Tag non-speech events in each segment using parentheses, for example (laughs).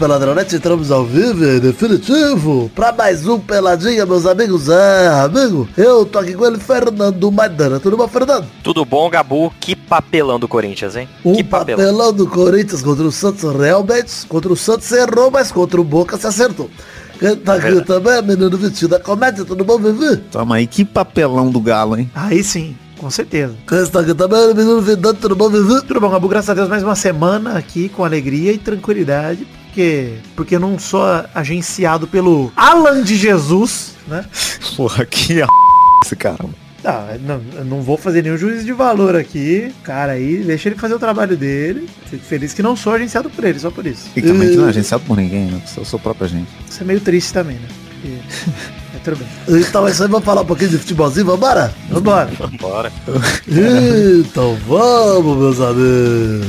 Peladronete, entramos ao vivo e definitivo para mais um Peladinha, meus amigos. É, amigo, eu tô aqui com ele, Fernando Maidana. Tudo bom, Fernando? Tudo bom, Gabu? Que papelão do Corinthians, hein? Um que papelão. do Corinthians contra o Santos, realmente. Contra o Santos errou, mas contra o Boca se acertou. Quem tá aqui é também, menino vestido da comédia, tudo bom, Vivi? Toma aí, que papelão do Galo, hein? Aí sim. Com certeza. Vidante, tudo bom? Tudo bom, Gabu, graças a Deus, mais uma semana aqui com alegria e tranquilidade. Porque, porque eu não sou agenciado pelo Alan de Jesus, né? Porra, que a esse cara. Não, não, não vou fazer nenhum juízo de valor aqui. Cara, aí deixa ele fazer o trabalho dele. Fico feliz que não sou agenciado por ele, só por isso. E também que não é agenciado por ninguém, né? Sou, sou própria gente. Isso é meio triste também, né? Porque... (laughs) tudo bem. Então é isso aí, vamos falar um pouquinho de futebolzinho, vambora? Vambora. Vambora. então vamos, meus amigos.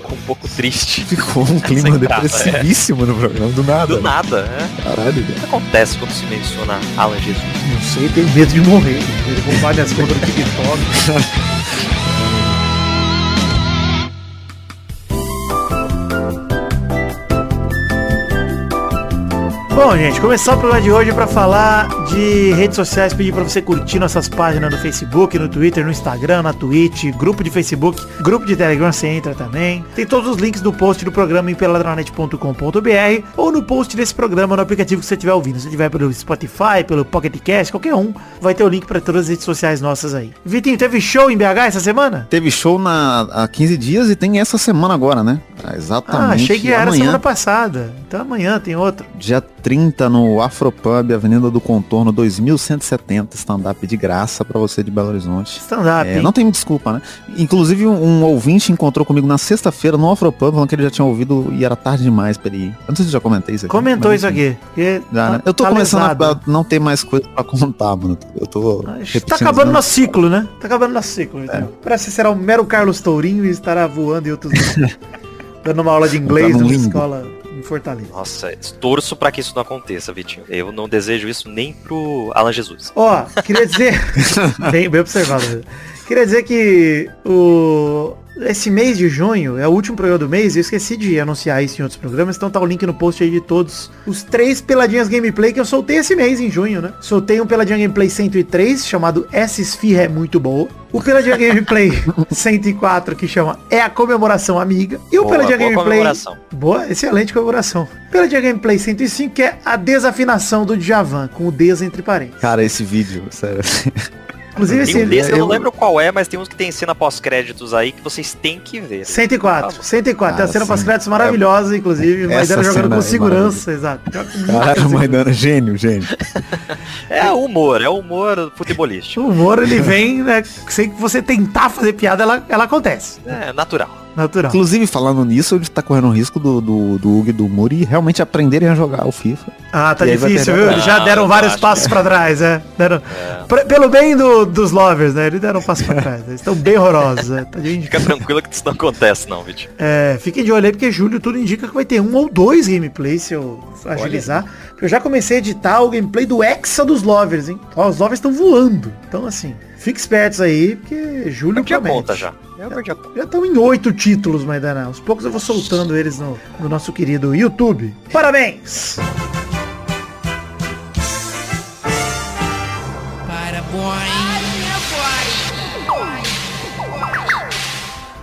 Ficou um pouco triste. Ficou um clima depressivíssimo é. no programa, do nada. Do nada, é. Caralho. O que acontece quando se menciona Alan Jesus? Não sei, tenho medo de morrer. Ele roubar minhas contas do TikTok. Bom, gente, começar o programa de hoje para falar de redes sociais, pedir para você curtir nossas páginas no Facebook, no Twitter, no Instagram, na Twitch, grupo de Facebook, grupo de Telegram, você entra também. Tem todos os links do post do programa em peladranet.com.br ou no post desse programa no aplicativo que você estiver ouvindo. Se tiver pelo Spotify, pelo Pocket Cast, qualquer um, vai ter o link para todas as redes sociais nossas aí. Vitinho, teve show em BH essa semana? Teve show na, há 15 dias e tem essa semana agora, né? exatamente. Ah, achei que era amanhã. semana passada. Então amanhã tem outro. Dia 30 no Afropub, Avenida do Contorno, 2170, stand-up de graça para você de Belo Horizonte. Stand-up. É, não tem desculpa, né? Inclusive um, um ouvinte encontrou comigo na sexta-feira no Afropub, falando que ele já tinha ouvido e era tarde demais pra ele ir. Eu não sei se já comentei isso aqui. Comentou isso aqui. Já, né? Eu tô tá começando lesado. a não ter mais coisa pra contar, mano. Eu tô. Tá acabando nosso ciclo, né? Tá acabando nosso ciclo. Então. É. Parece que será o mero Carlos Tourinho e estará voando em outros. (laughs) dando uma aula de inglês numa escola em Fortaleza. Nossa, torço para que isso não aconteça, Vitinho. Eu não desejo isso nem pro Alan Jesus. Ó, queria dizer, (laughs) bem, bem observado. Queria dizer que o esse mês de junho é o último programa do mês, eu esqueci de anunciar isso em outros programas, então tá o link no post aí de todos os três peladinhas gameplay que eu soltei esse mês em junho, né? Soltei um peladinha gameplay 103 chamado Essa Esfirra é muito boa. O Peladinha (laughs) Gameplay 104 que chama É a comemoração amiga. E o boa, Peladinha boa Gameplay comemoração. Boa, excelente comemoração. Peladinha Gameplay 105 que é a desafinação do Djavan com o des entre parênteses. Cara, esse vídeo, sério. (laughs) Inclusive tem um desse, eu não lembro qual é, mas tem uns que tem cena pós-créditos aí que vocês têm que ver. 104, 104. Ah, tem a cena pós-créditos maravilhosa, inclusive. Maidana jogando com segurança, exato. (laughs) Caralho, Maidana, gênio, gênio. (laughs) é humor, é humor futebolístico. O humor, ele vem, né, sem que você tentar fazer piada, ela, ela acontece. É, natural natural. Inclusive, falando nisso, ele tá correndo o risco do, do, do Hugo e do Muri realmente aprenderem a jogar o FIFA. Ah, tá difícil, viu? Eles já deram vários passos para trás, é. Deram... É. Pelo bem do, dos lovers, né? Eles deram um passo para (laughs) trás. Eles estão bem horrorosos. É. Tá Fica tranquilo que isso não acontece, não, Vitinho. É, fiquem de olho aí, porque julho tudo indica que vai ter um ou dois gameplays, se eu agilizar. Eu já comecei a editar o gameplay do Hexa dos lovers, hein? Ó, os lovers estão voando. Então, assim, fique espertos aí, porque julho eu promete. conta já. Já estão em oito títulos, Maidana. Aos poucos eu vou soltando eles no, no nosso querido YouTube. Parabéns!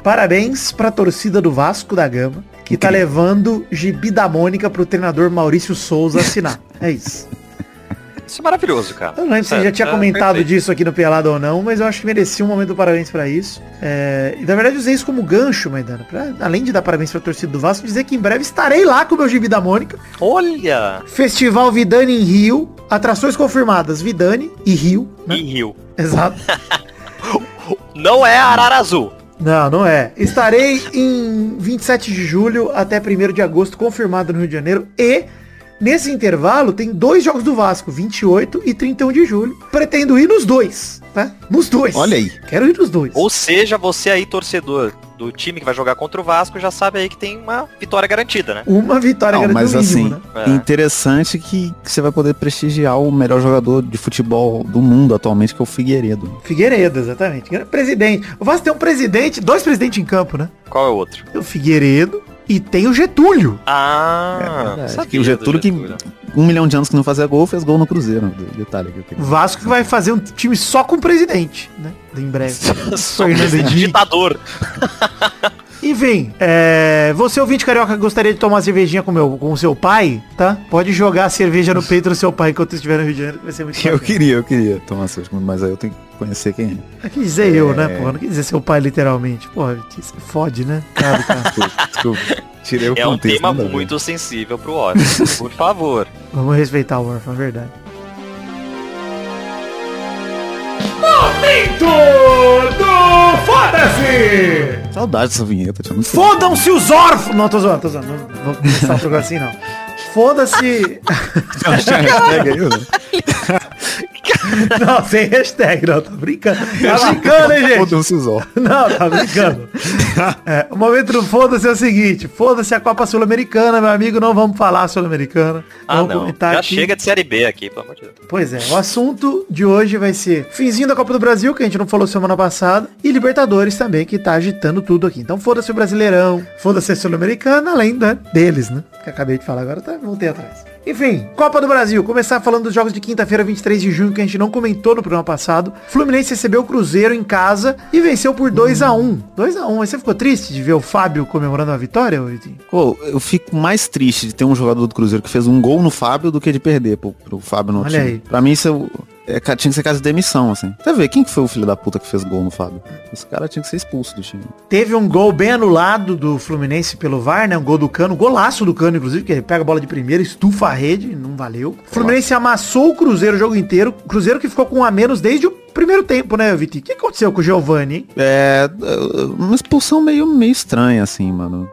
Parabéns pra torcida do Vasco da Gama, que tá levando Gibi da Mônica pro treinador Maurício Souza assinar. É isso. Isso é maravilhoso, cara. Eu não lembro se você já tinha é, comentado disso aqui no Pelado ou não, mas eu acho que merecia um momento do parabéns para isso. É, e na verdade usei isso como gancho, Maidana, pra, além de dar parabéns pra torcida do Vasco, dizer que em breve estarei lá com o meu gibi da Mônica. Olha! Festival Vidani em Rio, atrações confirmadas, Vidani e Rio. Né? E Rio. Exato. (laughs) não é Arara Azul. Não, não é. Estarei em 27 de julho até 1 de agosto, confirmado no Rio de Janeiro. E Nesse intervalo tem dois jogos do Vasco, 28 e 31 de julho. Pretendo ir nos dois, tá? Nos dois. Olha aí. Quero ir nos dois. Ou seja, você aí, torcedor do time que vai jogar contra o Vasco, já sabe aí que tem uma vitória garantida, né? Uma vitória Não, garantida. Mas mínimo, assim, né? é. interessante que, que, você vai poder prestigiar o melhor jogador de futebol do mundo atualmente, que é o Figueiredo. Figueiredo, exatamente. Presidente. O Vasco tem um presidente, dois presidentes em campo, né? Qual é o outro? O Figueiredo E tem o Getúlio. Ah, É sabia Que o Getúlio do que um milhão de anos que não fazia gol, fez gol no Cruzeiro. Detalhe aqui. Vasco que vai fazer um time só com o presidente, né? Em breve. (laughs) Só Henrique. ditador. (laughs) Enfim, é, você ouvinte carioca que gostaria de tomar cervejinha com, meu, com o seu pai, tá? Pode jogar a cerveja no peito do seu pai enquanto estiver no Rio de Janeiro, que vai ser muito Eu bacana. queria, eu queria tomar cerveja, mas aí eu tenho que conhecer quem é. Eu quis dizer eu, né, porra? Não quis dizer seu pai literalmente. Porra, isso fode, né? Cara, cara. (laughs) Desculpa, desculpa. Tirei o É um contexto. tema nada a ver. muito sensível pro órfão. Por favor. (laughs) Vamos respeitar o órfão, é verdade. do Foda-se! Saudade dessa vinheta, tinha muito Fodam-se os órfãos! Não, tô zoando, tô zoando. Não vou começar o programa assim, não. Foda-se... hashtag aí, né? (laughs) Não, sem hashtag, não, tá brincando. Tá brincando, hein, gente? Fodam-se os. (laughs) Não, tá brincando. (laughs) É, o momento do foda-se é o seguinte, foda-se a Copa Sul-Americana, meu amigo, não vamos falar Sul-Americana. Ah, vamos não. comentar Já aqui. chega de Série B aqui, pelo amor de Deus. Pois é, o assunto de hoje vai ser finzinho da Copa do Brasil, que a gente não falou semana passada, e Libertadores também, que tá agitando tudo aqui. Então foda-se o Brasileirão, foda-se a Sul-Americana, além né, deles, né? Que acabei de falar agora, tá? Voltei atrás. Enfim, Copa do Brasil. Começar falando dos jogos de quinta-feira, 23 de junho, que a gente não comentou no programa passado. Fluminense recebeu o Cruzeiro em casa e venceu por 2 a 1 2 a 1 Aí você ficou triste de ver o Fábio comemorando a vitória, Vitinho? Pô, eu fico mais triste de ter um jogador do Cruzeiro que fez um gol no Fábio do que de perder pro, pro Fábio no Olha time. aí. Pra mim isso é, é, tinha que ser caso de demissão, assim. Você vê, quem que foi o filho da puta que fez gol no Fábio? Esse cara tinha que ser expulso do time. Teve um gol bem anulado do Fluminense pelo VAR, né? Um gol do Cano, golaço do Cano, inclusive, que ele pega a bola de primeira, estufa a rede, não valeu. O Fluminense amassou o Cruzeiro o jogo inteiro. Cruzeiro que ficou com um a menos desde o primeiro tempo, né, Vitinho? O que aconteceu com o Giovani, hein? É, uma expulsão meio, meio estranha, assim, mano.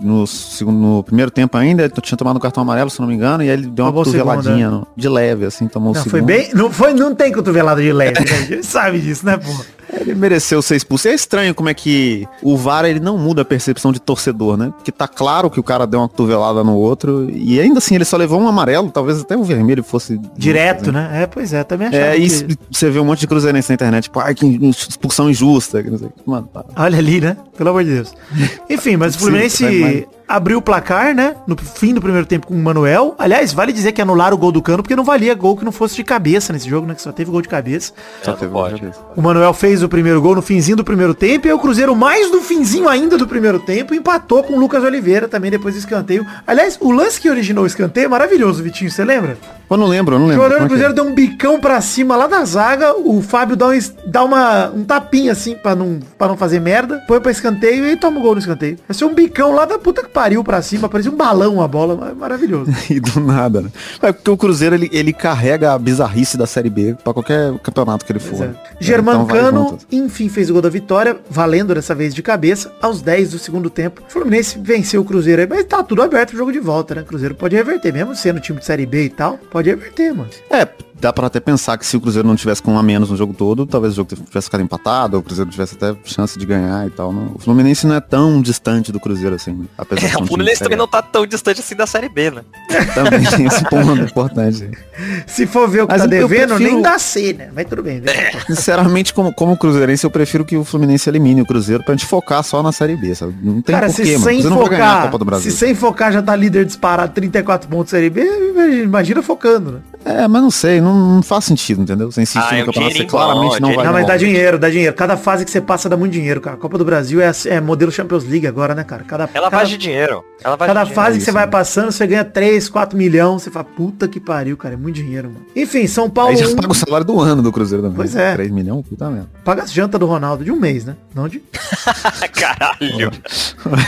No, segundo, no primeiro tempo ainda, ele tinha tomado um cartão amarelo, se não me engano, e aí ele deu uma Tomou o cotoveladinha segundo, no- de leve, assim, tomou o Não, segundo. foi bem. Não, foi, não tem cotovelada de leve, (laughs) né? A gente sabe disso, né, porra? Ele mereceu ser expulso. E é estranho como é que o VAR ele não muda a percepção de torcedor, né? Porque tá claro que o cara deu uma cotovelada no outro e ainda assim ele só levou um amarelo, talvez até o vermelho fosse Direto, né? É, pois é, também achava É, que- isso você vê um monte de cruzeirense na internet, tipo, ai, que expulsão injusta, que não sei. Mano, para. Olha ali, né? Pelo amor de Deus. (laughs) Enfim, mas o Fluminense. Abriu o placar, né? No fim do primeiro tempo com o Manuel. Aliás, vale dizer que anularam o gol do Cano, porque não valia gol que não fosse de cabeça nesse jogo, né? Que só teve gol de cabeça. Só É, teve uma pode. vez. O Manuel fez o primeiro gol no finzinho do primeiro tempo e aí o Cruzeiro, mais no finzinho ainda do primeiro tempo, empatou com o Lucas Oliveira também depois do escanteio. Aliás, o lance que originou o escanteio é maravilhoso, Vitinho, você lembra? Eu não lembro, eu não O lembro. jogador do Como é que Cruzeiro deu um bicão pra cima lá da zaga, o Fábio dá, um, dá uma, um tapinha assim pra não, pra não fazer merda, põe pra escanteio e toma o gol no escanteio. Vai ser um bicão lá da puta que pariu pra cima, parecia um balão a bola, mas maravilhoso. é? (laughs) E do nada, né? É porque o Cruzeiro, ele, ele carrega a bizarrice da Série B pra qualquer campeonato que ele for. É. Germán Então enfim, fez o gol da vitória, valendo dessa vez de cabeça, aos 10 do segundo tempo. O Fluminense venceu o Cruzeiro aí, mas tá tudo aberto pro jogo de volta, né? O Cruzeiro pode reverter, mesmo sendo time de Série B e tal, pode reverter, mano. É, dá pra até pensar que se o Cruzeiro não tivesse com um a menos no jogo todo, talvez o jogo tivesse ficado empatado, ou o Cruzeiro tivesse até chance de ganhar e tal. Não. O Fluminense não é tão distante do Cruzeiro assim, né? apesar É, o Fluminense também não tá tão distante assim da Série B, né? A. Também tem esse ponto importante. Se for ver o que Mas tá devendo, prefiro- nem dá C, né? Mas tudo bem. falar. Sinceramente, como, como cruzeirense, eu prefiro que o Fluminense elimine o Cruzeiro pra gente focar só na Série B, sabe? Não tem Cara, porquê, se mano. Sem vai ganhar a focar, Copa do Brasil. se sem focar já tá líder disparado 34 pontos Série B, imagina focando, né? É, mas não sei, não, não faz sentido, entendeu? Você insiste Ah, no é um campeonato, você claramente bom, não vai Não, mas dá dinheiro, dá dinheiro. Cada fase que você passa dá muito dinheiro, cara. A Copa do Brasil é, é modelo Champions League agora, né, cara? Cada, Ela cada, vai de dinheiro. Ela vai cada de fase que isso, você vai né? passando, você ganha 3, 4 milhões. Você fala, puta que pariu, cara. É muito dinheiro, mano. Enfim, São Paulo Aí já 1, paga o salário do ano do Cruzeiro também. Pois é. 3 milhões, puta merda. paga as jantas do Ronaldo de um mês, né? Não de... (laughs) Caralho.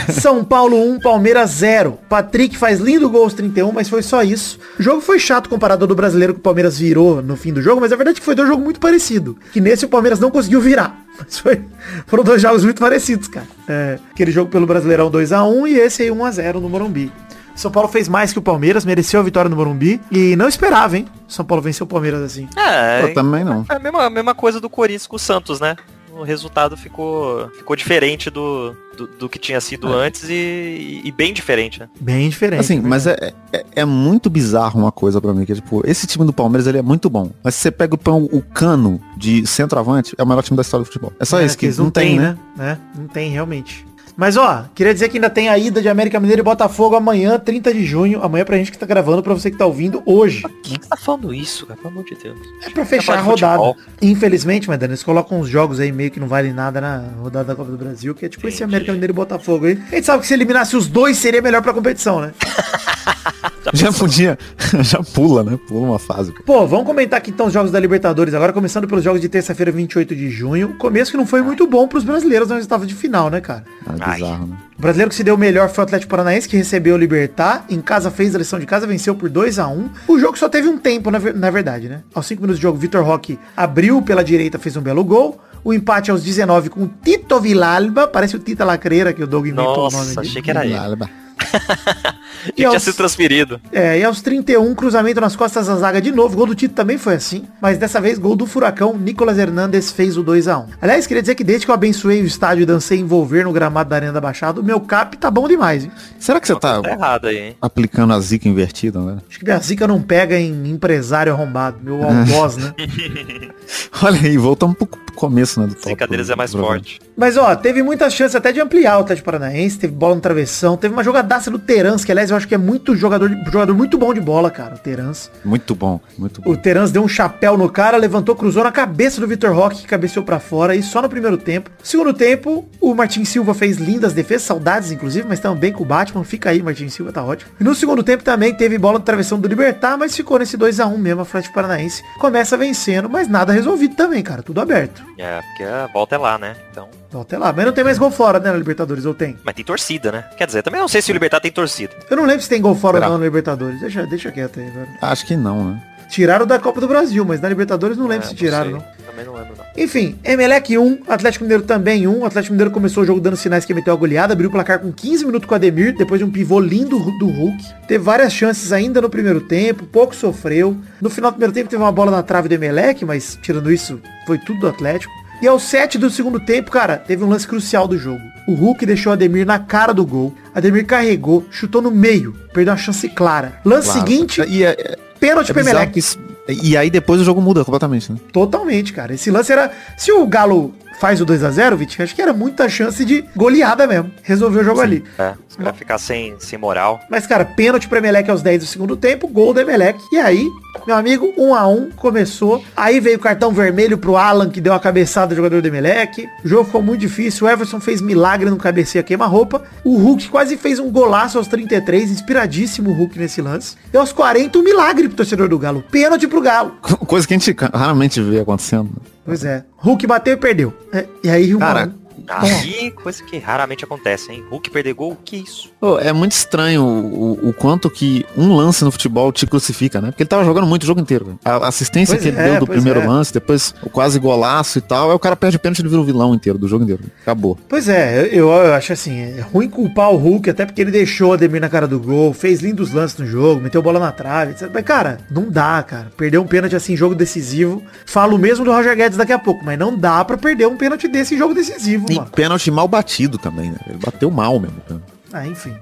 (laughs) São Paulo 1, Palmeiras 0. Patrick faz lindo gol aos 31, mas foi só isso. O jogo foi chato comparado ao do brasileiro que o Palmeiras virou no fim do jogo, mas a verdade é que foi dois jogos muito parecidos. Que nesse o Palmeiras não conseguiu virar. (laughs) Mas foi- foram dois jogos muito parecidos, cara. É, aquele jogo pelo Brasileirão 2x1 e esse aí 1x0 no Morumbi. São Paulo fez mais que o Palmeiras, mereceu a vitória no Morumbi e não esperava, hein? São Paulo venceu o Palmeiras assim. É, Eu também não. é a mesma, a mesma coisa do Corinthians com o Santos, né? O resultado ficou, ficou diferente do, do, do que tinha sido antes e, e bem diferente, né? Bem diferente. Assim, né? mas é, é, é muito bizarro uma coisa pra mim, que é tipo, esse time do Palmeiras, ele é muito bom. Mas se você pega o, pão- o cano de centroavante, é o melhor time da história do futebol. É só É, isso, que eles não, tem, né? né? Não tem, realmente. Mas ó, queria dizer que ainda tem a ida de América Mineiro e Botafogo amanhã, 30 de junho. Amanhã pra gente que tá gravando, pra você que tá ouvindo hoje. Por que você tá falando isso, cara? Pelo amor de Deus. É pra fechar a rodada. futebol. Infelizmente, mas eles colocam uns jogos aí meio que não valem nada na rodada da Copa do Brasil, que é tipo esse Entendi. América Mineiro e Botafogo aí. A gente sabe que se eliminasse os dois seria melhor pra competição, né? (laughs) Já podia, (laughs) já pula, né? Pula uma fase. pô. Pô, vamos comentar aqui então os jogos da Libertadores agora, começando pelos jogos de terça-feira, 28 de junho. Começo que não foi muito bom pros brasileiros na estava de final, né, cara? Ah, bizarro, né? O brasileiro que se deu melhor foi o Atlético Paranaense, que recebeu o Libertar. Em casa fez a lição de casa, venceu por 2 a 1 O jogo só teve um tempo, na, na verdade, né? Aos 5 minutos de jogo, Vitor Roque abriu pela direita, fez um belo gol. O empate aos 19 com o Tito Vilalba. Parece o Tita Lacreira, que o Doug inventou o nome Nossa, achei que era ele. (laughs) Lá, E E tinha aos- sido transferido. É, e aos 31, cruzamento nas costas da zaga de novo. Gol do Tito também foi assim. Mas dessa vez, gol do Furacão. Nicolas Hernandes fez o 2x1. Aliás, queria dizer que desde que eu abençoei o estádio e dancei envolver no gramado da Arena da Baixada, o meu cap tá bom demais, hein? Será que você tá Tá errado aí, hein? aplicando a zica invertida, né? Acho que minha zica não pega em empresário arrombado. Meu algoz, né? (laughs) Olha aí, voltamos pro começo, né? Do Esse cadeiras é mais forte. Mas ó, teve muitas chances até de ampliar o Atlético Paranaense, teve bola no travessão, teve uma jogadaça do Terans, que aliás eu acho que é muito jogador, jogador muito bom de bola, cara, o Terans. Muito bom, muito bom. O Terans deu um chapéu no cara, levantou, cruzou na cabeça do Vitor Roque, que cabeceou pra fora, e só no primeiro tempo. Segundo tempo, o Martin Silva fez lindas defesas, saudades inclusive, mas também com o Batman, fica aí, Martin Silva, tá ótimo. E no segundo tempo também teve bola no travessão do Libertar, mas ficou nesse 2 a 1 mesmo, a Atlético Paranaense começa vencendo, mas nada resolvido também, cara, tudo aberto. É, porque a volta é lá, né? Então. Então, até lá. Mas não tem mais gol fora, né, na Libertadores, ou tem? Mas tem torcida, né? Quer dizer, também não sei se o Libertar tem torcida. Eu não lembro se tem gol fora Será? ou não na Libertadores. Deixa, deixa quieto aí, velho. Acho que não, né? Tiraram da Copa do Brasil, mas na Libertadores não lembro É, se tiraram, sei. não. Também não lembro, não. Enfim, Emelec 1, Atlético Mineiro também 1. O Atlético Mineiro começou o jogo dando sinais que ia meter uma goleada, abriu o placar com 15 minutos com o Ademir, depois de um pivô lindo do Hulk. Teve várias chances ainda no primeiro tempo, pouco sofreu. No final do primeiro tempo teve uma bola na trave do Emelec, mas tirando isso, foi tudo do Atlético. E aos 7 do segundo tempo, cara, teve um lance crucial do jogo. O Hulk deixou o Ademir na cara do gol. Ademir carregou, chutou no meio, perdeu uma chance clara. Lance Claro. seguinte, E, é, é, pênalti é pro bizarro Emelec. que isso- e aí depois o jogo muda completamente, né? Totalmente, cara. Esse lance era. Se o Galo faz o 2x0, Vitinho, acho que era muita chance de goleada mesmo. Resolveu o jogo ali. É, os caras ficar sem, sem moral. Mas, cara, pênalti pro Emelec aos 10 do segundo tempo, gol do Emelec. E aí, meu amigo, 1 a 1 começou. Aí veio o cartão vermelho pro Alan, que deu a cabeçada do jogador do Emelec. O jogo ficou muito difícil. O Everson fez milagre no cabeceia queima-roupa. O Hulk quase fez um golaço aos 33, inspiradíssimo o Hulk nesse lance. E aos 40, um milagre pro torcedor do Galo. Pênalti pro Galo. (laughs) Coisa que a gente raramente vê acontecendo. Pois é. Hulk bateu e perdeu. É, e aí, Cara, um. Aí, coisa que raramente acontece, hein? Hulk perder gol, que isso? Pô, é muito estranho o, o- o quanto que um lance no futebol te crucifica, né? Porque ele tava jogando muito o jogo inteiro. A assistência Pois que ele é, deu do primeiro é. lance, depois o quase golaço e tal, aí o cara perde o pênalti e ele vira o vilão inteiro do jogo inteiro. Acabou. Pois é, eu, eu acho assim, é ruim culpar o Hulk, até porque ele deixou o Ademir na cara do gol, fez lindos lances no jogo, meteu bola na trave, etc. Mas, cara, não dá, cara. Perder um pênalti assim, em jogo decisivo. Falo mesmo do Roger Guedes daqui a pouco, mas não dá pra perder um pênalti desse em jogo decisivo, E mano. pênalti mal batido também, né? Ele bateu mal mesmo. cara. Ah, enfim.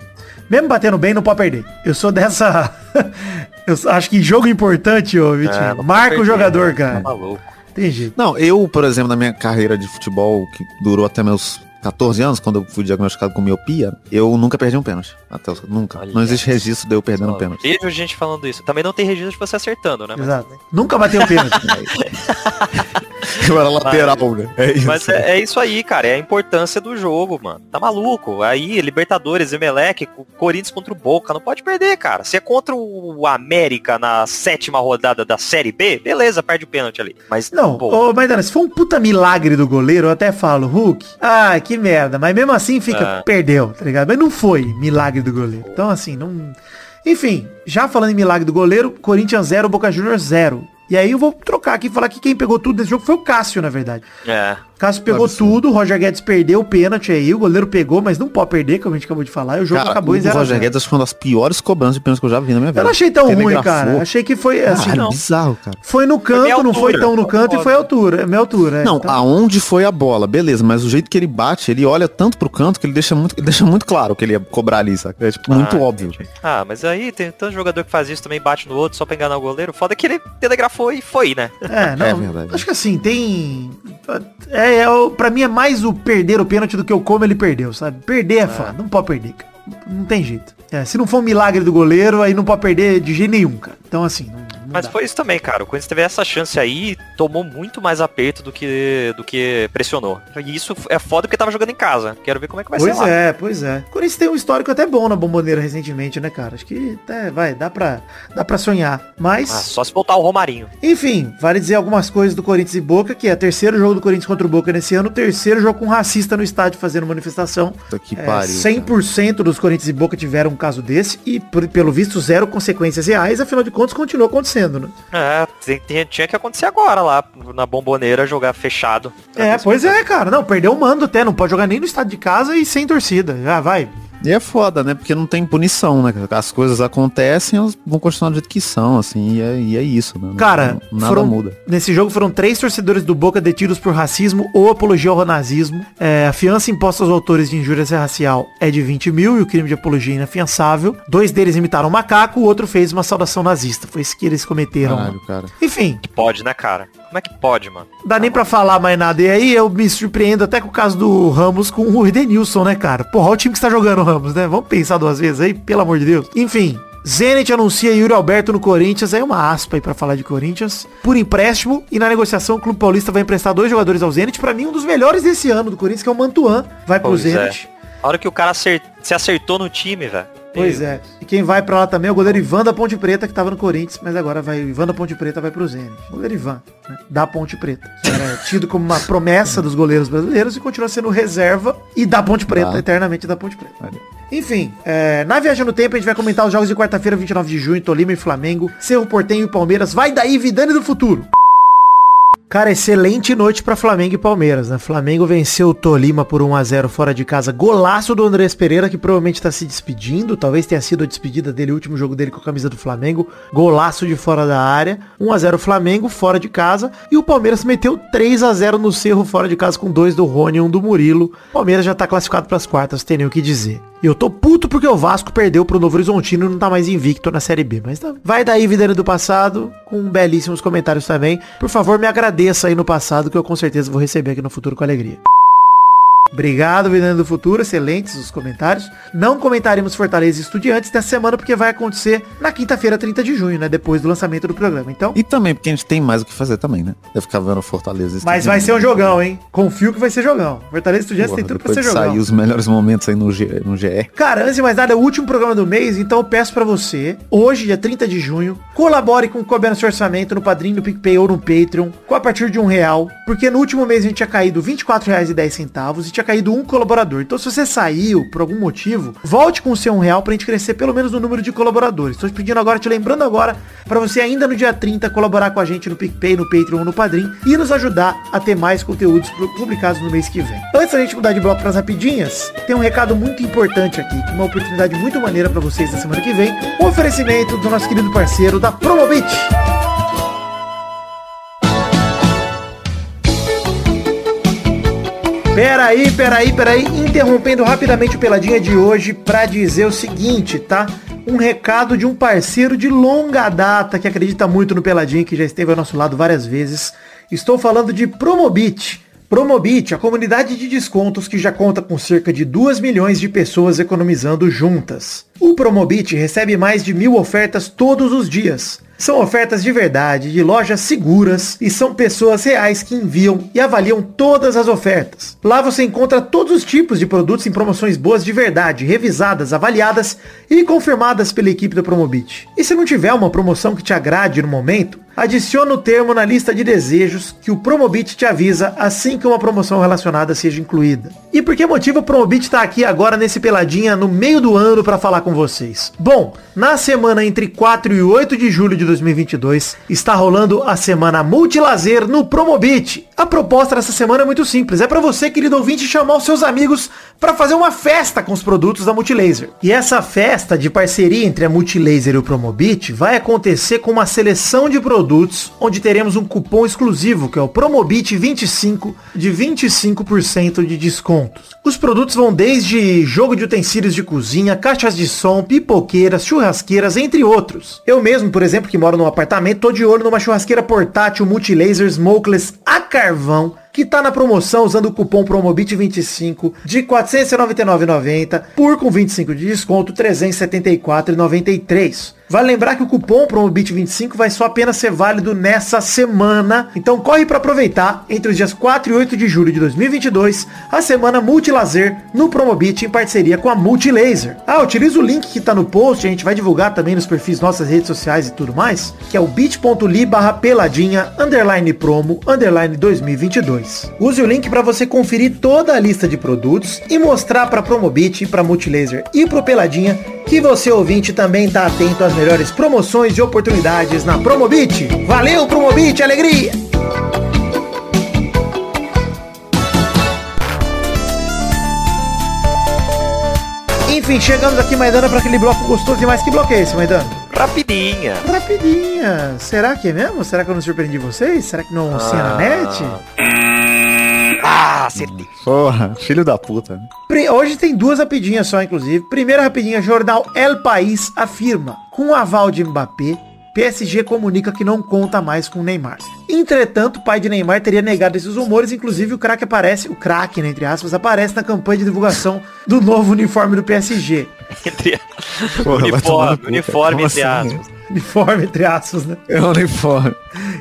Mesmo batendo bem, não pode perder. Eu sou dessa... (laughs) eu acho que em jogo importante, ô, Vitinho, É, não pode marca o perder, jogador, né? cara. Tá maluco. Tem jeito. Não, eu, por exemplo, na minha carreira de futebol, que durou até meus 14 anos, quando eu fui diagnosticado com miopia, eu nunca perdi um pênalti. Até os, nunca. Olha não existe registro de eu perdendo um pênalti. Vejo gente falando isso. Também não tem registro de você acertando, né? Mas, Exato. Nunca bateu um pênalti. (laughs) (laughs) Eu era lateral, né? É isso. mas é, é isso aí, cara. É a importância do jogo, mano. Tá maluco. Aí, Libertadores, Emelec, Co- Corinthians contra o Boca. Não pode perder, cara. Se é contra o América na sétima rodada da Série B, beleza, perde o pênalti ali. Mas, Não, pô, ô Maidana, se for um puta milagre do goleiro, eu até falo, Hulk, ah, que merda, mas mesmo assim fica, Ah. perdeu, tá ligado? Mas não foi milagre do goleiro. Então, assim, não... Enfim, já falando em milagre do goleiro, Corinthians 0, Boca Juniors 0. E aí eu vou trocar aqui e falar que quem pegou tudo nesse jogo foi o Cássio, na verdade. é. O Cássio pegou Absurdo. tudo, o Roger Guedes perdeu o pênalti aí, o goleiro pegou, mas não pode perder, como a gente acabou de falar, e o jogo Cara, acabou o em do 0 Roger Guedes acho que foi uma das piores cobranças de pênalti que eu já vi na minha vida. Eu não achei tão ruim, Telegrafou. cara. Achei que foi, assim, Cara, não. bizarro, cara. foi no canto, meia não foi tão no canto e foi altura, é minha altura. é. Não, Então- aonde foi a bola, beleza, mas o jeito que ele bate, ele olha tanto pro canto que ele deixa muito, ele deixa muito claro que ele ia cobrar ali, saca? É tipo, muito Ah, óbvio. Ah, mas aí tem tanto jogador que faz isso também, bate no outro só pra enganar o goleiro. Foda é que ele telegrafou foi, foi, né? É, não, É verdade. acho que assim, tem... É, é, o- pra mim é mais o perder o pênalti do que o como ele perdeu, sabe? Perder é foda, não pode perder, cara. Não tem jeito. É, se não for um milagre do goleiro, aí não pode perder de jeito nenhum, cara. Então assim, não, não Mas dá. foi isso também, cara. O Corinthians teve essa chance aí, tomou muito mais aperto do que, do que pressionou. E isso é foda porque tava jogando em casa. Quero ver como é que vai Pois ser lá. é, pois é. O Corinthians tem um histórico até bom na bomboneira recentemente, né, cara? Acho que até, vai, dá pra, dá pra sonhar. Mas, Ah, só se voltar o Romarinho. enfim, vale dizer algumas coisas do Corinthians e Boca, que é o terceiro jogo do Corinthians contra o Boca nesse ano, terceiro jogo com um racista no estádio fazendo manifestação. Puta que É, pariu. 100% dos Corinthians e Boca tiveram um caso desse e, por- pelo visto, zero consequências reais, afinal de contas, continua acontecendo, né? É, tem- tinha que acontecer agora lá, na bomboneira, jogar fechado. É, pois é, cara. Não, perdeu o mando até, não pode jogar nem no estádio de casa e sem torcida. Já vai. E é foda, né? Porque não tem punição, né? As coisas acontecem, elas vão continuar do jeito que são, assim, e é, e é isso, né? Cara, não- nada foram- muda. Nesse jogo foram três torcedores do Boca detidos por racismo ou apologia ao nazismo. É, a fiança imposta aos autores de injúria racial é de 20 mil e o crime de apologia é inafiançável. Dois deles imitaram um macaco, o outro fez uma saudação nazista. Foi isso que eles cometeram. Caralho, cara. Enfim, Que pode, né, cara? Como é que pode, mano? dá nem pra falar mais nada. E aí eu me surpreendo até com o caso do Ramos com o Edenilson, né, cara? Porra, olha o time que está jogando o Ramos, né? Vamos pensar duas vezes aí, pelo amor de Deus. Enfim. Zenit anuncia Yuri Alberto no Corinthians, aí uma aspa aí pra falar de Corinthians, por empréstimo, e na negociação o Clube Paulista vai emprestar dois jogadores ao Zenit, pra mim um dos melhores desse ano do Corinthians, que é o Mantuan, vai pro Pois é. Zenit. A hora que o cara acer- se acertou no time, velho. Pois é. E quem vai pra lá também é o goleiro Ivan da Ponte Preta, que tava no Corinthians, mas agora vai, Ivan da Ponte Preta vai pro Zenit. Goleiro Ivan, né? da Ponte Preta. Era tido como uma promessa dos goleiros brasileiros e continua sendo reserva e da Ponte Preta, Tá. eternamente da Ponte Preta. Olha. Enfim, é, na Viagem no Tempo a gente vai comentar os jogos de quarta-feira, 29 de junho, Tolima e Flamengo, Cerro Portenho e Palmeiras. Vai daí, Vidane do futuro! Cara, excelente noite pra Flamengo e Palmeiras, né? Flamengo venceu o Tolima por 1 a 0 fora de casa. Golaço do Andrés Pereira, que provavelmente tá se despedindo. Talvez tenha sido a despedida dele, o último jogo dele com a camisa do Flamengo. Golaço de fora da área. 1 a 0 Flamengo, fora de casa. E o Palmeiras meteu 3 a 0 no Cerro, fora de casa, com dois do Rony e um do Murilo. O Palmeiras já tá classificado pras quartas, tem nem o que dizer. Eu tô puto porque o Vasco perdeu pro Novo Horizontino e não tá mais invicto na Série B. Mas tá. vai daí, Vidane do passado, com belíssimos comentários também. Por favor, me agradeça aí no passado, que eu com certeza vou receber aqui no futuro com alegria. Obrigado, Vidane do Futuro. Excelentes os comentários. Não comentaremos Fortaleza e Estudiantes dessa semana, porque vai acontecer na quinta-feira, 30 de junho, né? Depois do lançamento do programa. Então, E também, porque a gente tem mais o que fazer também, né? Vai ficar vendo Fortaleza. mas vai ser um jogão, hein? Confio que vai ser jogão. Fortaleza e Estudiantes Porra, tem tudo pra ser jogão. sair os melhores momentos aí no, G, no GE. Cara, antes de mais nada, é o último programa do mês, então eu peço pra você, hoje, dia 30 de junho, colabore com o Couber no seu orçamento, no Padrinho, no PicPay ou no Patreon, com a partir de um real, porque no último mês a gente tinha caído R$ 24,10 e tinha caído um colaborador. Então se você saiu por algum motivo, volte com o seu um real pra gente crescer pelo menos no número de colaboradores. Tô te pedindo agora, te lembrando agora, pra você ainda no dia 30 colaborar com a gente no PicPay, no Patreon no Padrim e nos ajudar a ter mais conteúdos pu- publicados no mês que vem. Antes da gente mudar de bloco pras rapidinhas, tem um recado muito importante aqui, que é uma oportunidade muito maneira pra vocês na semana que vem, um oferecimento do nosso querido parceiro da Promobit. Peraí, peraí, peraí, interrompendo rapidamente o Peladinha de hoje pra dizer o seguinte, tá? Um recado de um parceiro de longa data que acredita muito no Peladinha, que já esteve ao nosso lado várias vezes. Estou falando de Promobit. Promobit, a comunidade de descontos que já conta com cerca de 2 milhões de pessoas economizando juntas. O Promobit recebe mais de mil ofertas todos os dias. São ofertas de verdade, de lojas seguras e são pessoas reais que enviam e avaliam todas as ofertas. Lá você encontra todos os tipos de produtos em promoções boas de verdade, revisadas, avaliadas e confirmadas pela equipe da Promobit. E se não tiver uma promoção que te agrade no momento, adicione o termo na lista de desejos que o Promobit te avisa assim que uma promoção relacionada seja incluída. E por que motivo o Promobit está aqui agora nesse peladinha no meio do ano para falar com vocês? Bom, na semana entre 4 e 8 de julho de 2022 está rolando a semana Multilazer no Promobit. A proposta dessa semana é muito simples, é para você, querido ouvinte, chamar os seus amigos para fazer uma festa com os produtos da Multilaser. E essa festa de parceria entre a Multilaser e o Promobit vai acontecer com uma seleção de produtos onde teremos um cupom exclusivo, que é o Promobit 25 de 25% de descontos. Os produtos vão desde jogo de utensílios de cozinha, caixas de som, pipoqueiras, churrasqueiras, entre outros. Eu mesmo, por exemplo, que moro num apartamento, tô de olho numa churrasqueira portátil Multilaser Smokeless a carvão que tá na promoção usando o cupom PROMOBIT25 de 499,90 por com 25 de desconto 374,93. Vale lembrar que o cupom PROMOBIT25 vai só apenas ser válido nessa semana. Então corre para aproveitar entre os dias 4 e 8 de julho de 2022 a semana Multilazer no Promobit em parceria com a Multilaser. Ah, utiliza o link que tá no post, a gente vai divulgar também nos perfis nossas redes sociais e tudo mais, que é o bit.ly barra peladinha underline promo underline 2022. Use o link para você conferir toda a lista de produtos e mostrar para Promobit, para Multilaser e pro Peladinha que você ouvinte também tá atento às melhores promoções e oportunidades na Promobit. Valeu Promobit, alegria! Enfim, chegamos aqui, Maidana, para aquele bloco gostoso demais. Que bloco é esse, Maidana? Rapidinha. Rapidinha. Será que é mesmo? Será que eu não surpreendi vocês? Será que não anuncia na net? Ah, acertei. Porra, filho da puta. Hoje tem duas rapidinhas só, inclusive. Primeira rapidinha, jornal El País afirma, com o aval de Mbappé, PSG comunica que não conta mais com Neymar. Entretanto, o pai de Neymar teria negado esses rumores, inclusive o craque aparece, o craque, né, entre aspas, aparece na campanha de divulgação do novo uniforme do PSG. Entre... Porra, uniforme, uniforme, entre aspas. Uniforme, entre aspas, né? É um uniforme.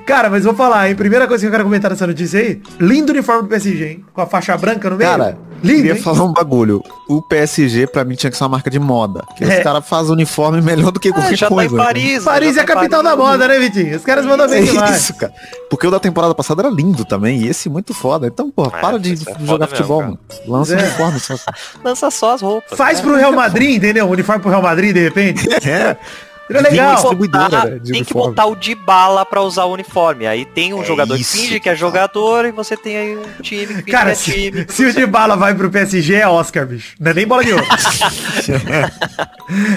Cara, mas vou falar, hein? Primeira coisa que eu quero comentar nessa notícia aí, lindo uniforme do PSG, hein? Com a faixa branca no meio. Cara, lindo, queria hein? falar um bagulho. O PSG, pra mim, tinha que ser uma marca de moda. Que É. os caras fazem uniforme melhor do que Ah, qualquer já tá coisa. em Paris. Paris já é a tá capital da Paris. moda, né, Vitinho? Os caras mandam É bem demais. isso, cara. Porque o da temporada passada era lindo também, e esse muito foda. Então, porra, É, para de é jogar mesmo, futebol, cara. mano. Lança É. uniforme só. (laughs) Lança só as roupas. Faz pro Real (laughs) Madrid, entendeu? Um uniforme pro Real Madrid, de repente. (laughs) É. Seria Tem legal. uma distribuidora, botar- né, tem que botar o de bala pra usar o uniforme. Aí tem um É jogador isso, que finge que é jogador e você tem aí um time que finge Cara, que é se, time. (laughs) se o de bala vai pro PSG, é Oscar, bicho. Não é nem bola de ouro. (laughs)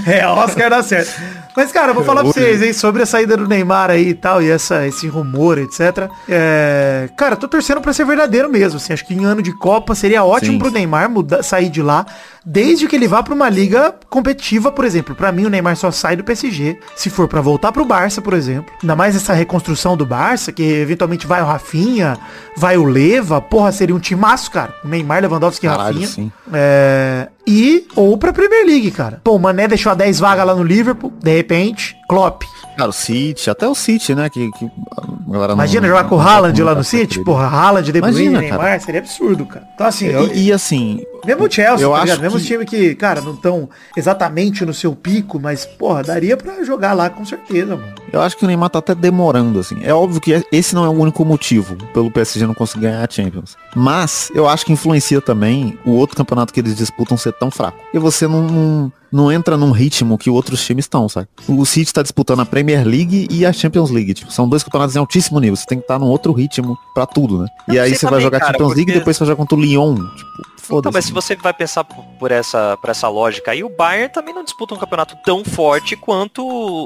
é, Oscar dá certo. Mas, cara, eu vou falar pra vocês, hein, sobre a saída do Neymar aí e tal, e essa, esse rumor, etc. É, cara, eu tô torcendo pra ser verdadeiro mesmo, assim. Acho que em ano de Copa seria ótimo Sim. pro Neymar mudar, sair de lá, desde que ele vá pra uma liga competitiva, por exemplo. Pra mim, o Neymar só sai do PSG se for pra voltar pro Barça, por exemplo. Ainda mais essa reconstrução do Barça, que eventualmente vai o Rafinha, vai o Leva, porra, seria um timaço, cara. O Neymar, Lewandowski e Rafinha. sim. É, e, ou pra Premier League, cara. Pô, o Mané deixou a 10 vagas lá no Liverpool, de repente, Klopp. Cara, o City, até o City, né? Que, que a galera não- Imagina jogar com o não- Haaland não lá tá no City, preferido. porra, Haaland, De Bruyne, Imagina, Neymar, cara. seria absurdo, cara. Então assim, eu, E, e assim, mesmo o Chelsea, eu tá acho? Mesmo que- times que, cara, não estão exatamente no seu pico, mas, porra, daria pra jogar lá com certeza, mano. Eu acho que o Neymar tá até demorando, assim. É óbvio que esse não é o único motivo pelo PSG não conseguir ganhar a Champions. Mas eu acho que influencia também o outro campeonato que eles disputam ser tão fraco. E você não, não, não entra num ritmo que outros times estão, sabe? O City tá disputando a Premier League e a Champions League. Tipo, são dois campeonatos em altíssimo nível. Você tem que estar num outro ritmo pra tudo, né? Eu E aí você vai também, jogar cara, Champions League e porque- depois você vai jogar contra o Lyon. Tipo, Então, foda-se. mas se você vai pensar por essa, por essa lógica aí, o Bayern também não disputa um campeonato tão forte quanto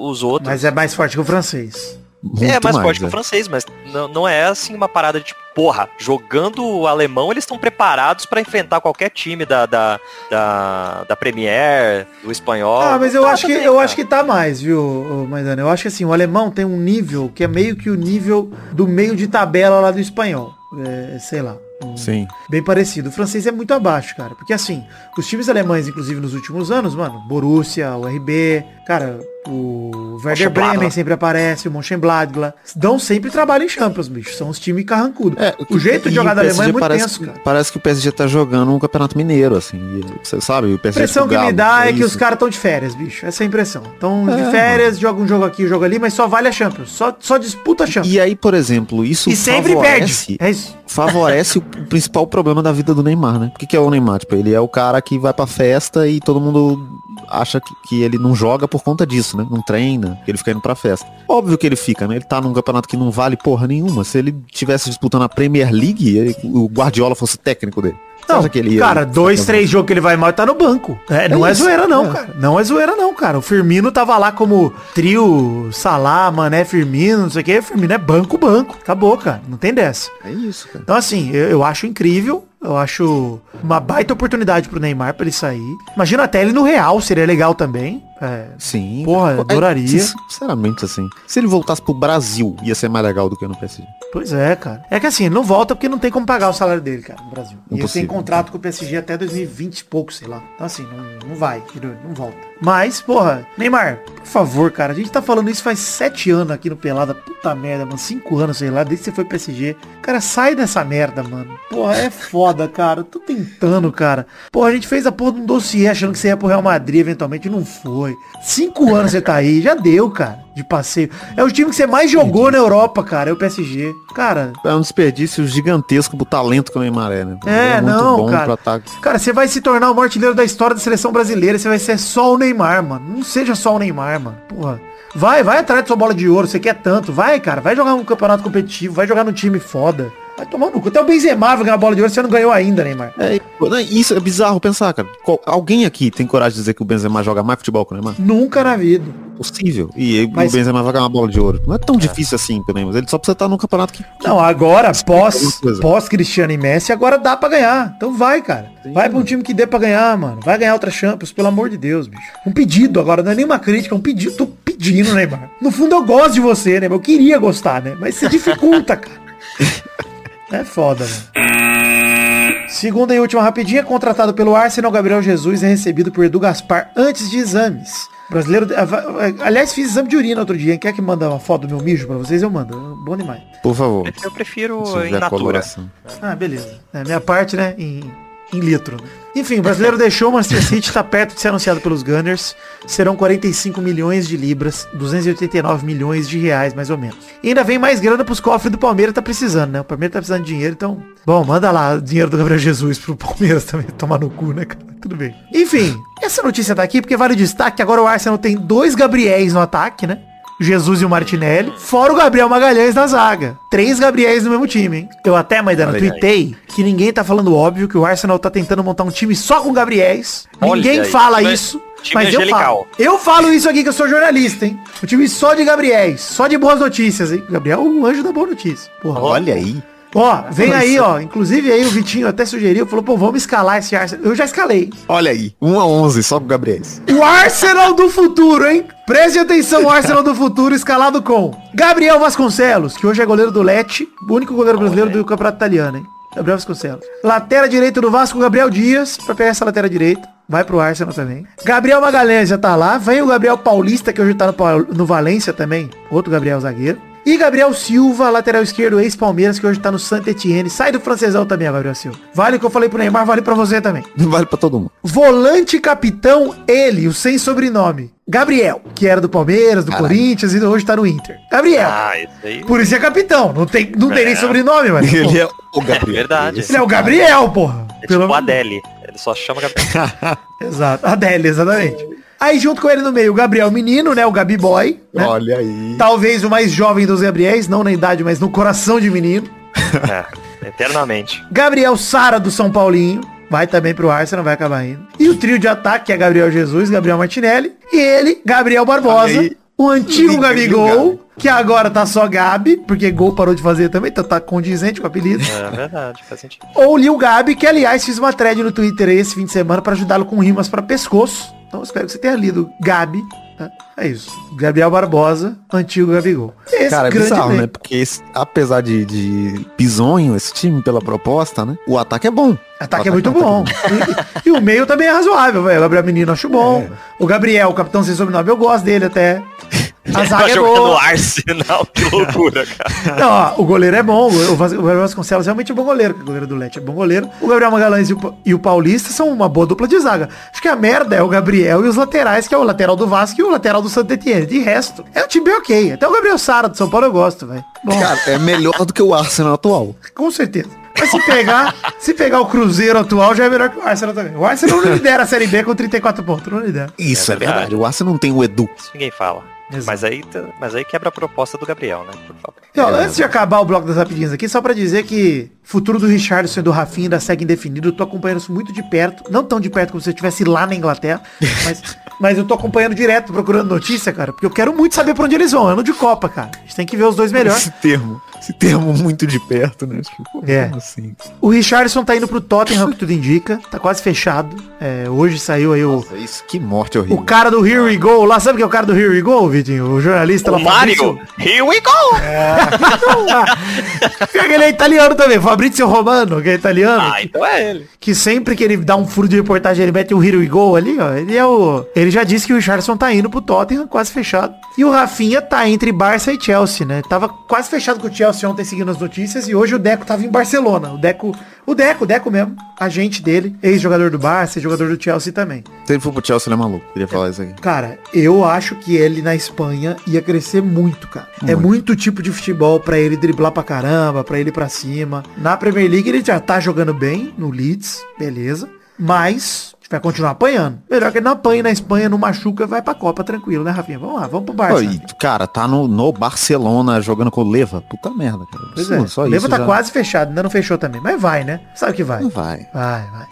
os outros. Mas é mais forte que o francês. Muito é mais, forte que é. o francês, mas não, não é assim uma parada de tipo, porra, jogando o alemão, eles estão preparados pra enfrentar qualquer time da, da, da, da Premier, do espanhol. Ah, mas eu Tá acho que também, eu cara. acho que tá mais, viu, Maidana? Eu acho que assim, o alemão tem um nível que é meio que o nível do meio de tabela lá do espanhol. É, sei lá. Sim. Bem parecido. O francês é muito abaixo, cara. Porque assim, os times alemães, inclusive nos últimos anos, mano, Borussia, o RB, cara, o Werder. Bremen sempre aparece, o Mönchengladbach, dão sempre trabalho em Champions, bicho. São os times carrancudos. É, o jeito de jogar o da Alemanha é PSG muito parece, tenso, cara. Parece que o PSG tá jogando um campeonato mineiro, assim. Você sabe, o A PSG impressão com o que me dá é, que isso. os caras estão de férias, bicho. Essa é a impressão. Estão É, de férias, jogam um jogo aqui, um jogo ali, mas só vale a Champions. Só, só disputa a Champions. E aí, por exemplo, isso E, sempre favorece, perde. É isso. favorece o (laughs) principal problema da vida do Neymar, né? O que, que é o Neymar? Tipo, ele é o cara que vai pra festa e todo mundo acha que, que ele não joga por conta disso, né? Não treina, ele fica indo pra festa. Óbvio que ele fica, né? Ele tá num campeonato que não vale porra nenhuma. Se ele tivesse disputando a Premier League, ele- o Guardiola fosse técnico dele. Não, ia- cara, dois, três jogos que ele vai mal e tá no banco. É, não é, isso, zoeira não, é. cara. Não é zoeira não, cara. O Firmino tava lá como trio, Salah, Mané, Firmino, não sei o que. Firmino é banco, banco. Acabou, cara. Não tem dessa. É isso, cara. Então, assim, eu, eu acho incrível. Eu acho uma baita oportunidade pro Neymar pra ele sair. Imagina até ele no Real, seria legal também. É, Sim. Porra, É, adoraria. sin- Sinceramente, assim. Se ele voltasse pro Brasil, ia ser mais legal do que no PSG. Pois é, cara. É que assim, ele não volta porque não tem como pagar o salário dele, cara, no Brasil. E ele tem Impossível. contrato com o PSG até 2020 e pouco, sei lá. Então assim, não, não vai, não volta. Mas, porra, Neymar, por favor, cara, a gente tá falando isso faz sete anos aqui no Pelada. Puta merda, mano. Cinco anos, sei lá, desde que você foi PSG. Cara, sai dessa merda, mano. Porra, é foda, (laughs) cara. Eu tô tentando, cara. Porra, a gente fez a porra de um dossiê achando que você ia pro Real Madrid eventualmente. Não foi. Cinco anos você tá aí. Já deu, cara. De passeio. É o time que você mais jogou na Europa, cara. É o PSG. Cara, É um desperdício gigantesco pro talento que o Neymar é, né? É, Ele não, cara. Cara, você vai se tornar o maior artilheiro da história da seleção brasileira. Você vai ser só o Neymar, mano. Não seja só o Neymar, mano. Porra. Vai, vai atrás da sua bola de ouro. Você quer tanto. Vai, cara. Vai jogar um campeonato competitivo. Vai jogar num time foda. Vai tomar no cu. Até o Benzema vai ganhar a bola de ouro. Você não ganhou ainda, Neymar. É, isso é bizarro pensar, cara. Qual- alguém aqui tem coragem de dizer que o Benzema joga mais futebol que o Neymar? Nunca na vida. Possível. E Mas- o Benzema vai ganhar uma bola de ouro. Não é tão difícil assim pro Neymar. Ele só precisa estar num campeonato que... Não, agora, pós, pós Cristiano e Messi, agora dá pra ganhar. Então vai, cara. Vai pra um time que dê pra ganhar, mano. Vai ganhar outra Champions, pelo amor de Deus, bicho. Um pedido agora, não é nenhuma crítica, é um pedido. Tô pedindo, Neymar. No fundo eu gosto de você, né? Eu queria gostar, né? Mas você dificulta, cara. (laughs) É foda, mano. Segunda e última rapidinha, contratado pelo Arsenal, Gabriel Jesus é recebido por Edu Gaspar antes de exames. Brasileiro, aliás, fiz exame de urina outro dia. Quer que manda uma foto do meu mijo pra vocês? Eu mando. Bom demais. Por favor. Eu prefiro em natura. coloração. Ah, beleza. É, minha parte, né, em, em litro. Enfim, o brasileiro (laughs) deixou o Manchester City, está perto de ser anunciado pelos Gunners. Serão 45 milhões de libras, 289 milhões de reais, mais ou menos. E ainda vem mais grana pros cofres do Palmeiras, tá precisando, né? O Palmeiras tá precisando de dinheiro, então... Bom, manda lá o dinheiro do Gabriel Jesus pro Palmeiras também, (laughs) tomar no cu, né, cara? Tudo bem. Enfim, essa notícia tá aqui porque vale o destaque. Agora o Arsenal tem dois Gabriéis no ataque, né? Jesus e o Martinelli, fora o Gabriel Magalhães na zaga. Três Gabriéis no mesmo time, hein? Eu até, Maidana, tuitei que ninguém tá falando óbvio, que o Arsenal tá tentando montar um time só com Gabriéis. Olha ninguém aí. fala Time- isso. time mas eu angelical. falo. Eu falo isso aqui que eu sou jornalista, hein? Um time só de Gabriéis, só de boas notícias, hein? Gabriel é um anjo da boa notícia. Porra. Olha aí. Ó, vem aí, ó. Inclusive aí o Vitinho até sugeriu, falou, pô, vamos escalar esse Arsenal. Eu já escalei. Olha aí. 1 a 11 só pro Gabriéis. O Arsenal do futuro, hein? Preste atenção, o Arsenal do futuro escalado com Gabriel Vasconcelos, que hoje é goleiro do Lecce, o único goleiro brasileiro do campeonato italiano, hein? Gabriel Vasconcelos. Lateral direito do Vasco, Gabriel Dias, pra pegar essa lateral direita. Vai pro Arsenal também. Gabriel Magalhães já tá lá. Vem o Gabriel Paulista, que hoje tá no, no Valência também. Outro Gabriel zagueiro. E Gabriel Silva, lateral esquerdo, ex-Palmeiras, que hoje tá no Santa Etienne. Sai do francesão também, Gabriel Silva. Vale o que eu falei pro Neymar, vale pra você também. (laughs) Vale pra todo mundo. Volante capitão, ele, o sem sobrenome. Gabriel, que era do Palmeiras, do Caralho. Corinthians e hoje tá no Inter. Gabriel. Ah, isso aí. Por isso é capitão. Não tem, não tem nem É. sobrenome, mano. Ele é o É Gabriel. verdade. Ele é o Gabriel, porra. É Pelo tipo Adele. Ele só chama Gabriel. (laughs) Exato. Adele, exatamente. Aí junto com ele no meio, o Gabriel Menino, né? O Gabi Boy. Né? Olha aí. Talvez o mais jovem dos Gabriéis, não na idade, mas no coração de menino. é, eternamente. Gabriel Sara do São Paulinho. Vai também pro Arsenal, vai acabar indo. E o trio de ataque que é Gabriel Jesus, Gabriel Martinelli. E ele, Gabriel Barbosa. O antigo Gabigol, que agora tá só Gabi, porque Gol parou de fazer também, então tá condizente com o apelido. É verdade, faz sentido. Ou Lil Gabi, que aliás fiz uma thread no Twitter aí esse fim de semana pra ajudá-lo com rimas pra pescoço. Então espero que você tenha lido Gabi. tá? É isso. Gabriel Barbosa, antigo Gabigol. Esse Cara, é bizarro, né? Porque esse- apesar de, de bizonho esse time pela proposta, né? O ataque é bom. Ataque é O muito ataque bom. E, e o meio também é razoável, velho. O Gabriel Menino acho bom. É. O Gabriel, o capitão sem sobrenome, eu gosto dele até. A zaga é jogando no boa. Arsenal, que loucura, cara. (laughs) Não, ó, o goleiro é bom. O Vas- o Gabriel Vasconcelos realmente é bom goleiro. O goleiro do Lete é bom goleiro. O Gabriel Magalhães e o, e o Paulista são uma boa dupla de zaga. Acho que a merda é o Gabriel e os laterais, que é o lateral do Vasco e o lateral do Santa Etienne. De resto, é um time bem ok. Até o Gabriel Sara do São Paulo eu gosto, velho. Cara, é melhor do que o Arsenal atual. com certeza. Mas se pegar, se pegar o Cruzeiro atual, já é melhor que o Arsenal também. O Arsenal não lidera a Série B com 34 pontos, não lidera. Isso É é, verdade. verdade. O Arsenal não tem o Edu. Isso ninguém fala. Exato. Mas aí, mas aí quebra a proposta do Gabriel, né? Por favor. Então, antes de acabar o bloco das rapidinhas aqui, só pra dizer que o futuro do Richardson e do Rafinha ainda segue indefinido. Eu tô acompanhando isso muito de perto. Não tão de perto como se eu estivesse lá na Inglaterra, mas, (laughs) mas eu tô acompanhando direto, procurando notícia, cara. Porque eu quero muito saber pra onde eles vão. Ano de Copa, cara. A gente tem que ver os dois melhor. Esse termo. Esse termo muito de perto, né? Tipo, É. assim? O Richardson tá indo pro Tottenham, que tudo indica. Tá quase fechado. É, hoje saiu aí o, Nossa, isso, que morte horrível. o cara do Here We Go. Lá, sabe quem é o cara do Here We Go, Vitinho? O jornalista O lá, Mario, Fabrício- here we go! (laughs) Que ele é italiano também, Fabrizio Romano, que é italiano. Ah, então é ele. que sempre que ele dá um furo de reportagem, ele mete o Here We Go ali, ó. Ele é o. Ele já disse que o Richardson tá indo pro Tottenham, quase fechado. E o Rafinha tá entre Barça e Chelsea, né? Tava quase fechado com o Chelsea ontem seguindo as notícias e hoje o Deco tava em Barcelona. O Deco. O Deco, o Deco mesmo, agente dele, ex-jogador do Barça, jogador do Chelsea também. Se ele for pro Chelsea, ele é maluco. Queria falar isso aqui. Cara, eu acho que ele na Espanha ia crescer muito, cara. É muito tipo de futebol pra ele driblar pra caramba, pra ele ir pra cima. Na Premier League ele já tá jogando bem no Leeds, beleza. Mas vai continuar apanhando. Melhor que ele não apanhe na Espanha, não machuca, vai pra Copa tranquilo, né, Rafinha? Vamos lá, vamos pro Barça. E, cara, tá no, no Barcelona jogando com o Leva. Puta merda, cara. Pois Absurdo, é, só Leva isso tá já- quase fechado, ainda não fechou também. Mas vai, né? Sabe que vai. Não vai. Vai, vai.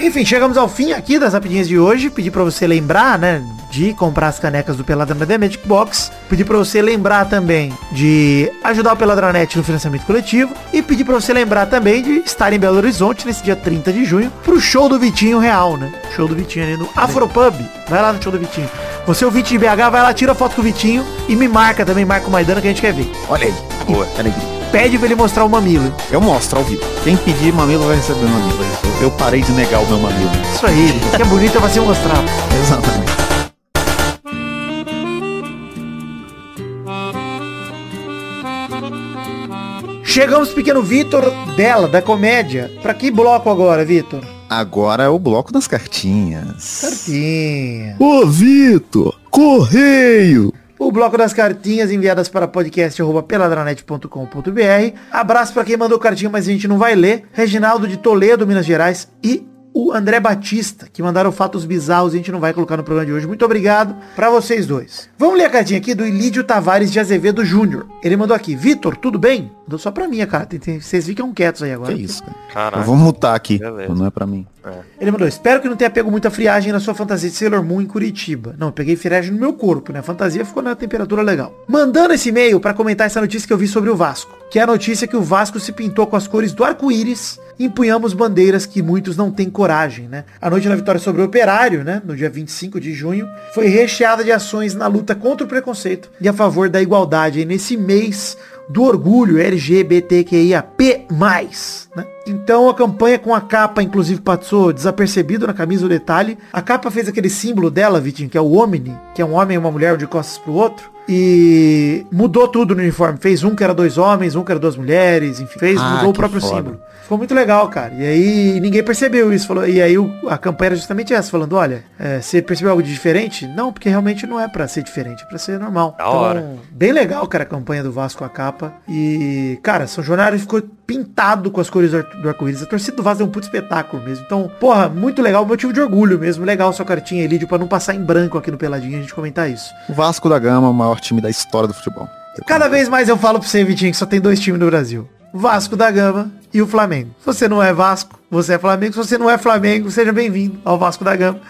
Enfim, chegamos ao fim aqui das rapidinhas de hoje. Pedi pra você lembrar, né, de comprar as canecas do Peladranet Magic Box. Pedi pra você lembrar também de ajudar o Peladranet no financiamento coletivo. E pedi pra você lembrar também de estar em Belo Horizonte nesse dia 30 de junho pro show do Vitinho Real, né? Show do Vitinho ali no Afropub. Vai lá no show do Vitinho. Você o Vitinho de BH, vai lá, tira foto com o Vitinho e me marca também, marca o Maidana que a gente quer ver. Olha aí. Boa. Alegria. Pede pra ele mostrar o mamilo. Eu mostro ao vivo. Quem pedir mamilo vai receber mamilo. Eu, eu parei de negar o meu mamilo. Isso aí, que é bonito vai se mostrar. (laughs) Exatamente. Chegamos, pequeno Vitor, dela, da comédia. Pra que bloco agora, Vitor? Agora é o bloco das cartinhas. Cartinha. Ô, Vitor! Correio! O bloco das cartinhas enviadas para podcast.peladranet.com.br. Abraço para quem mandou cartinha, mas a gente não vai ler. Reginaldo de Toledo, Minas Gerais. E o André Batista, que mandaram fatos bizarros e a gente não vai colocar no programa de hoje. Muito obrigado para vocês dois. Vamos ler a cartinha aqui do Ilídio Tavares de Azevedo Júnior. Ele mandou aqui, Vitor, tudo bem? Mandou só pra mim, cara. Vocês ficam quietos aí agora. Que isso, cara? Eu Caralho. vou mutar aqui. Beleza. Não é pra mim. Ele mandou, espero que não tenha pego muita friagem na sua fantasia de Sailor Moon em Curitiba. Não, eu peguei friagem no meu corpo, né? A fantasia ficou na temperatura legal. Mandando esse e-mail pra comentar essa notícia que eu vi sobre o Vasco. Que é a notícia que o Vasco se pintou com as cores do arco-íris e empunhamos bandeiras que muitos não têm coragem, né? A noite da vitória sobre o Operário, né? No dia 25 de junho, foi recheada de ações na luta contra o preconceito e a favor da igualdade aí nesse mês do orgulho LGBTQIAP+, né? Então a campanha com a capa, inclusive, passou desapercebido na camisa o detalhe. A capa fez aquele símbolo dela, Vitinho, que é o Omni, que é um homem e uma mulher de costas pro outro. E mudou tudo no uniforme. Fez um que era dois homens, um que era duas mulheres, enfim. Fez, Ah, mudou o próprio foda. símbolo. Ficou muito legal, cara. E aí ninguém percebeu isso. Falou, e aí o- a campanha era justamente essa, falando, olha, é, você percebeu algo de diferente? Não, porque realmente não é pra ser diferente, é pra ser normal. Da hora. Bem legal, cara, a campanha do Vasco a capa. E, cara, São Januário ficou pintado com as cores do ar- do arco-íris. A torcida do Vasco é um puto espetáculo mesmo. Então, porra, muito legal, motivo de orgulho mesmo. Legal sua cartinha, Elídio, pra não passar em branco aqui no Peladinho a gente comentar isso. O Vasco da Gama, o maior time da história do futebol. Cada vez mais eu falo pra você, Vitinho, que só tem dois times no Brasil. Vasco da Gama e o Flamengo. Se você não é Vasco, você é Flamengo. Se você não é Flamengo, seja bem-vindo ao Vasco da Gama.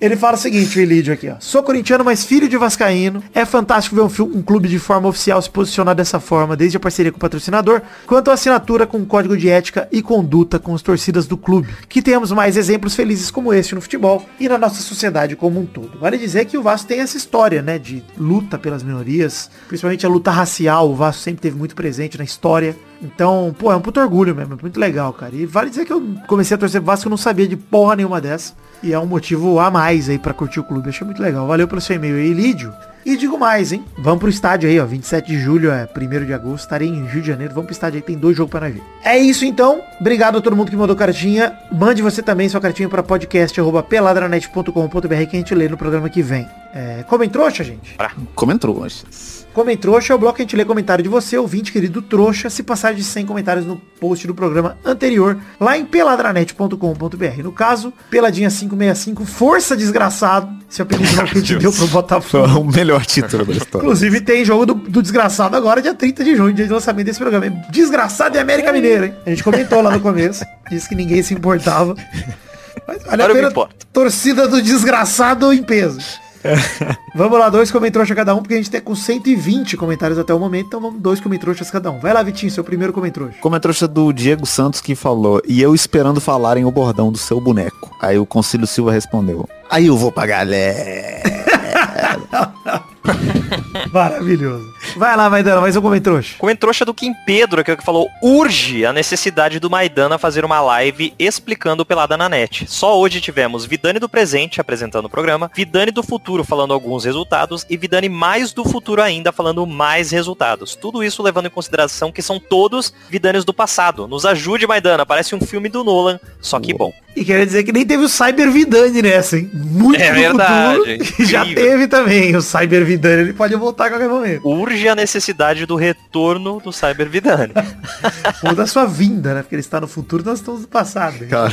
Ele fala o seguinte, o Elídio aqui, ó. Sou corintiano, mas filho de vascaíno. É fantástico ver um, um clube de forma oficial se posicionar dessa forma, desde a parceria com o patrocinador, quanto a assinatura com um código de ética e conduta com as torcidas do clube. Que tenhamos mais exemplos felizes como este no futebol e na nossa sociedade como um todo. Vale dizer que o Vasco tem essa história, né, de luta pelas minorias, principalmente a luta racial. O Vasco sempre teve muito presente na história. Então, pô, é um puto orgulho mesmo, é muito legal, cara. E vale dizer que eu comecei a torcer Vasco, eu não sabia de porra nenhuma dessa. E é um motivo a mais aí pra curtir o clube. Achei muito legal. Valeu pelo seu e-mail aí, Lídio. E digo mais, hein? Vamos pro estádio aí, ó. 27 de julho, é 1 de agosto. Estarei em Rio de Janeiro. Vamos pro estádio aí, tem dois jogos pra nós ver. É isso então. Obrigado a todo mundo que mandou cartinha. Mande você também sua cartinha pra podcast.peladranet.com.br que a gente lê no programa que vem. É, comem trouxa, gente? Comentou, trouxas. Comem trouxa é o bloco que a gente lê comentário de você, ouvinte querido trouxa, se passar de 100 comentários no post do programa anterior, lá em peladranet.com.br. No caso, Peladinha 565, Força Desgraçado, é o apelido que a gente deu pro Botafogo. (laughs) o melhor título da história. Inclusive tem jogo do, do Desgraçado agora, dia 30 de junho, dia de lançamento desse programa. Desgraçado e América Mineira, hein? A gente comentou lá no começo, disse que ninguém se importava. Mas vale a Agora me pena, torcida do Desgraçado em peso. Vamos lá, dois comentroxas cada um, porque a gente tem com 120 comentários até o momento, então vamos dois comentroxas cada um. Vai lá, Vitinho, seu primeiro comentroxa. Comentário do Diego Santos que falou, e eu esperando falarem o bordão do seu boneco. Aí o Concílio Silva respondeu, aí eu vou pra galera. (laughs) (laughs) Maravilhoso. Vai lá, Maidana, mais um comentroxa. Comentrouxa do Kim Pedro, que é o que falou, urge a necessidade do Maidana fazer uma live explicando o Pelada na net. Só hoje tivemos Vidani do presente apresentando o programa, Vidani do futuro falando alguns resultados e Vidani mais do futuro ainda falando mais resultados. Tudo isso levando em consideração que são todos Vidanes do passado. Nos ajude, Maidana, parece um filme do Nolan, só que bom. E quer dizer que nem teve o Cyber Vidani nessa, hein? Muito É verdade, (laughs) futuro, que já teve também o Cyber Vidani, ele pode voltar a qualquer momento. Urge a necessidade do retorno do Cyber Vidani. (laughs) Ou da sua vinda, né? Porque ele está no futuro, nós estamos no passado. hein? Cara,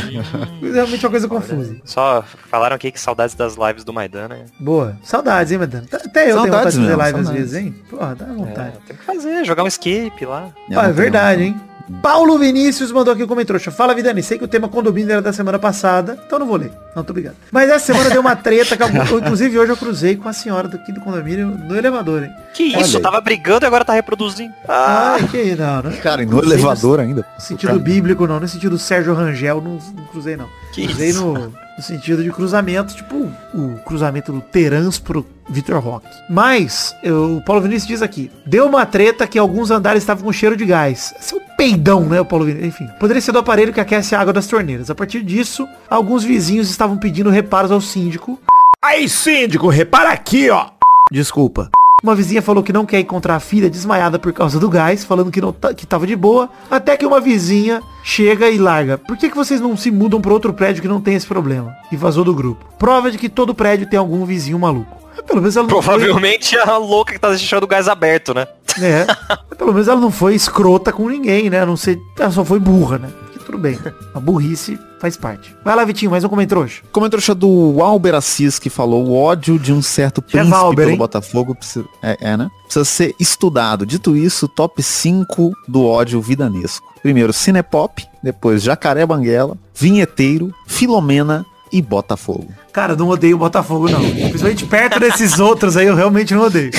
Realmente é uma coisa confusa. Só falaram aqui que saudades das lives do Maidana. Boa. Saudades, hein, Maidana? Até eu tenho vontade Saudades de fazer live às saudades. vezes, hein? Porra, dá vontade. É, tem que fazer, jogar um escape lá. Ah, é verdade, hein? Paulo Vinícius mandou aqui um comentário. Fala, Vidani, sei que o tema condomínio era da semana passada, então não vou ler. Não, tô obrigado. Mas essa semana deu uma treta, que (laughs) eu- inclusive hoje eu cruzei com a senhora daqui do condomínio no elevador, hein? Que Olha isso, aí. tava brigando e agora tá reproduzindo. Ah, Ai, que não, né? Cara, e no elevador ainda. No sentido bíblico, não. No sentido Sérgio Rangel, não, não cruzei, não. Que cruzei isso? no, no sentido de cruzamento, tipo o cruzamento do Terans pro Vitor Roque. Mas, eu- o Paulo Vinícius diz aqui, deu uma treta que alguns andares estavam com cheiro de gás. Esse é um peidão, né, o Paulo Vinícius? Enfim, poderia ser do aparelho que aquece a água das torneiras. A partir disso, alguns vizinhos estavam pedindo reparos ao síndico. Aí, síndico, repara aqui, ó. Desculpa. Uma vizinha falou que não quer encontrar a filha desmaiada por causa do gás, falando que, não tá- que tava de boa, até que uma vizinha chega e larga. Por que, que vocês não se mudam para outro prédio que não tem esse problema? E vazou do grupo. Prova de que todo prédio tem algum vizinho maluco. É, Pelo menos ela não provavelmente a louca que tá deixando o gás aberto, né? foi, é, (laughs) pelo menos ela não foi escrota com ninguém, né? A não sei, ela só foi burra, né? Tudo bem. A burrice faz parte. Vai lá, Vitinho, mais um comentário. Comentário do Alber Assis que falou o ódio de um certo É príncipe Valber, pelo hein? Botafogo precisa, é, é, né? precisa ser estudado. Dito isso, top 5 do ódio vidanesco. Primeiro, Cinepop, depois Jacaré Banguela, Vinheteiro, Filomena e Botafogo. Cara, não odeio o Botafogo, não. Principalmente perto desses (laughs) outros aí, eu realmente não odeio.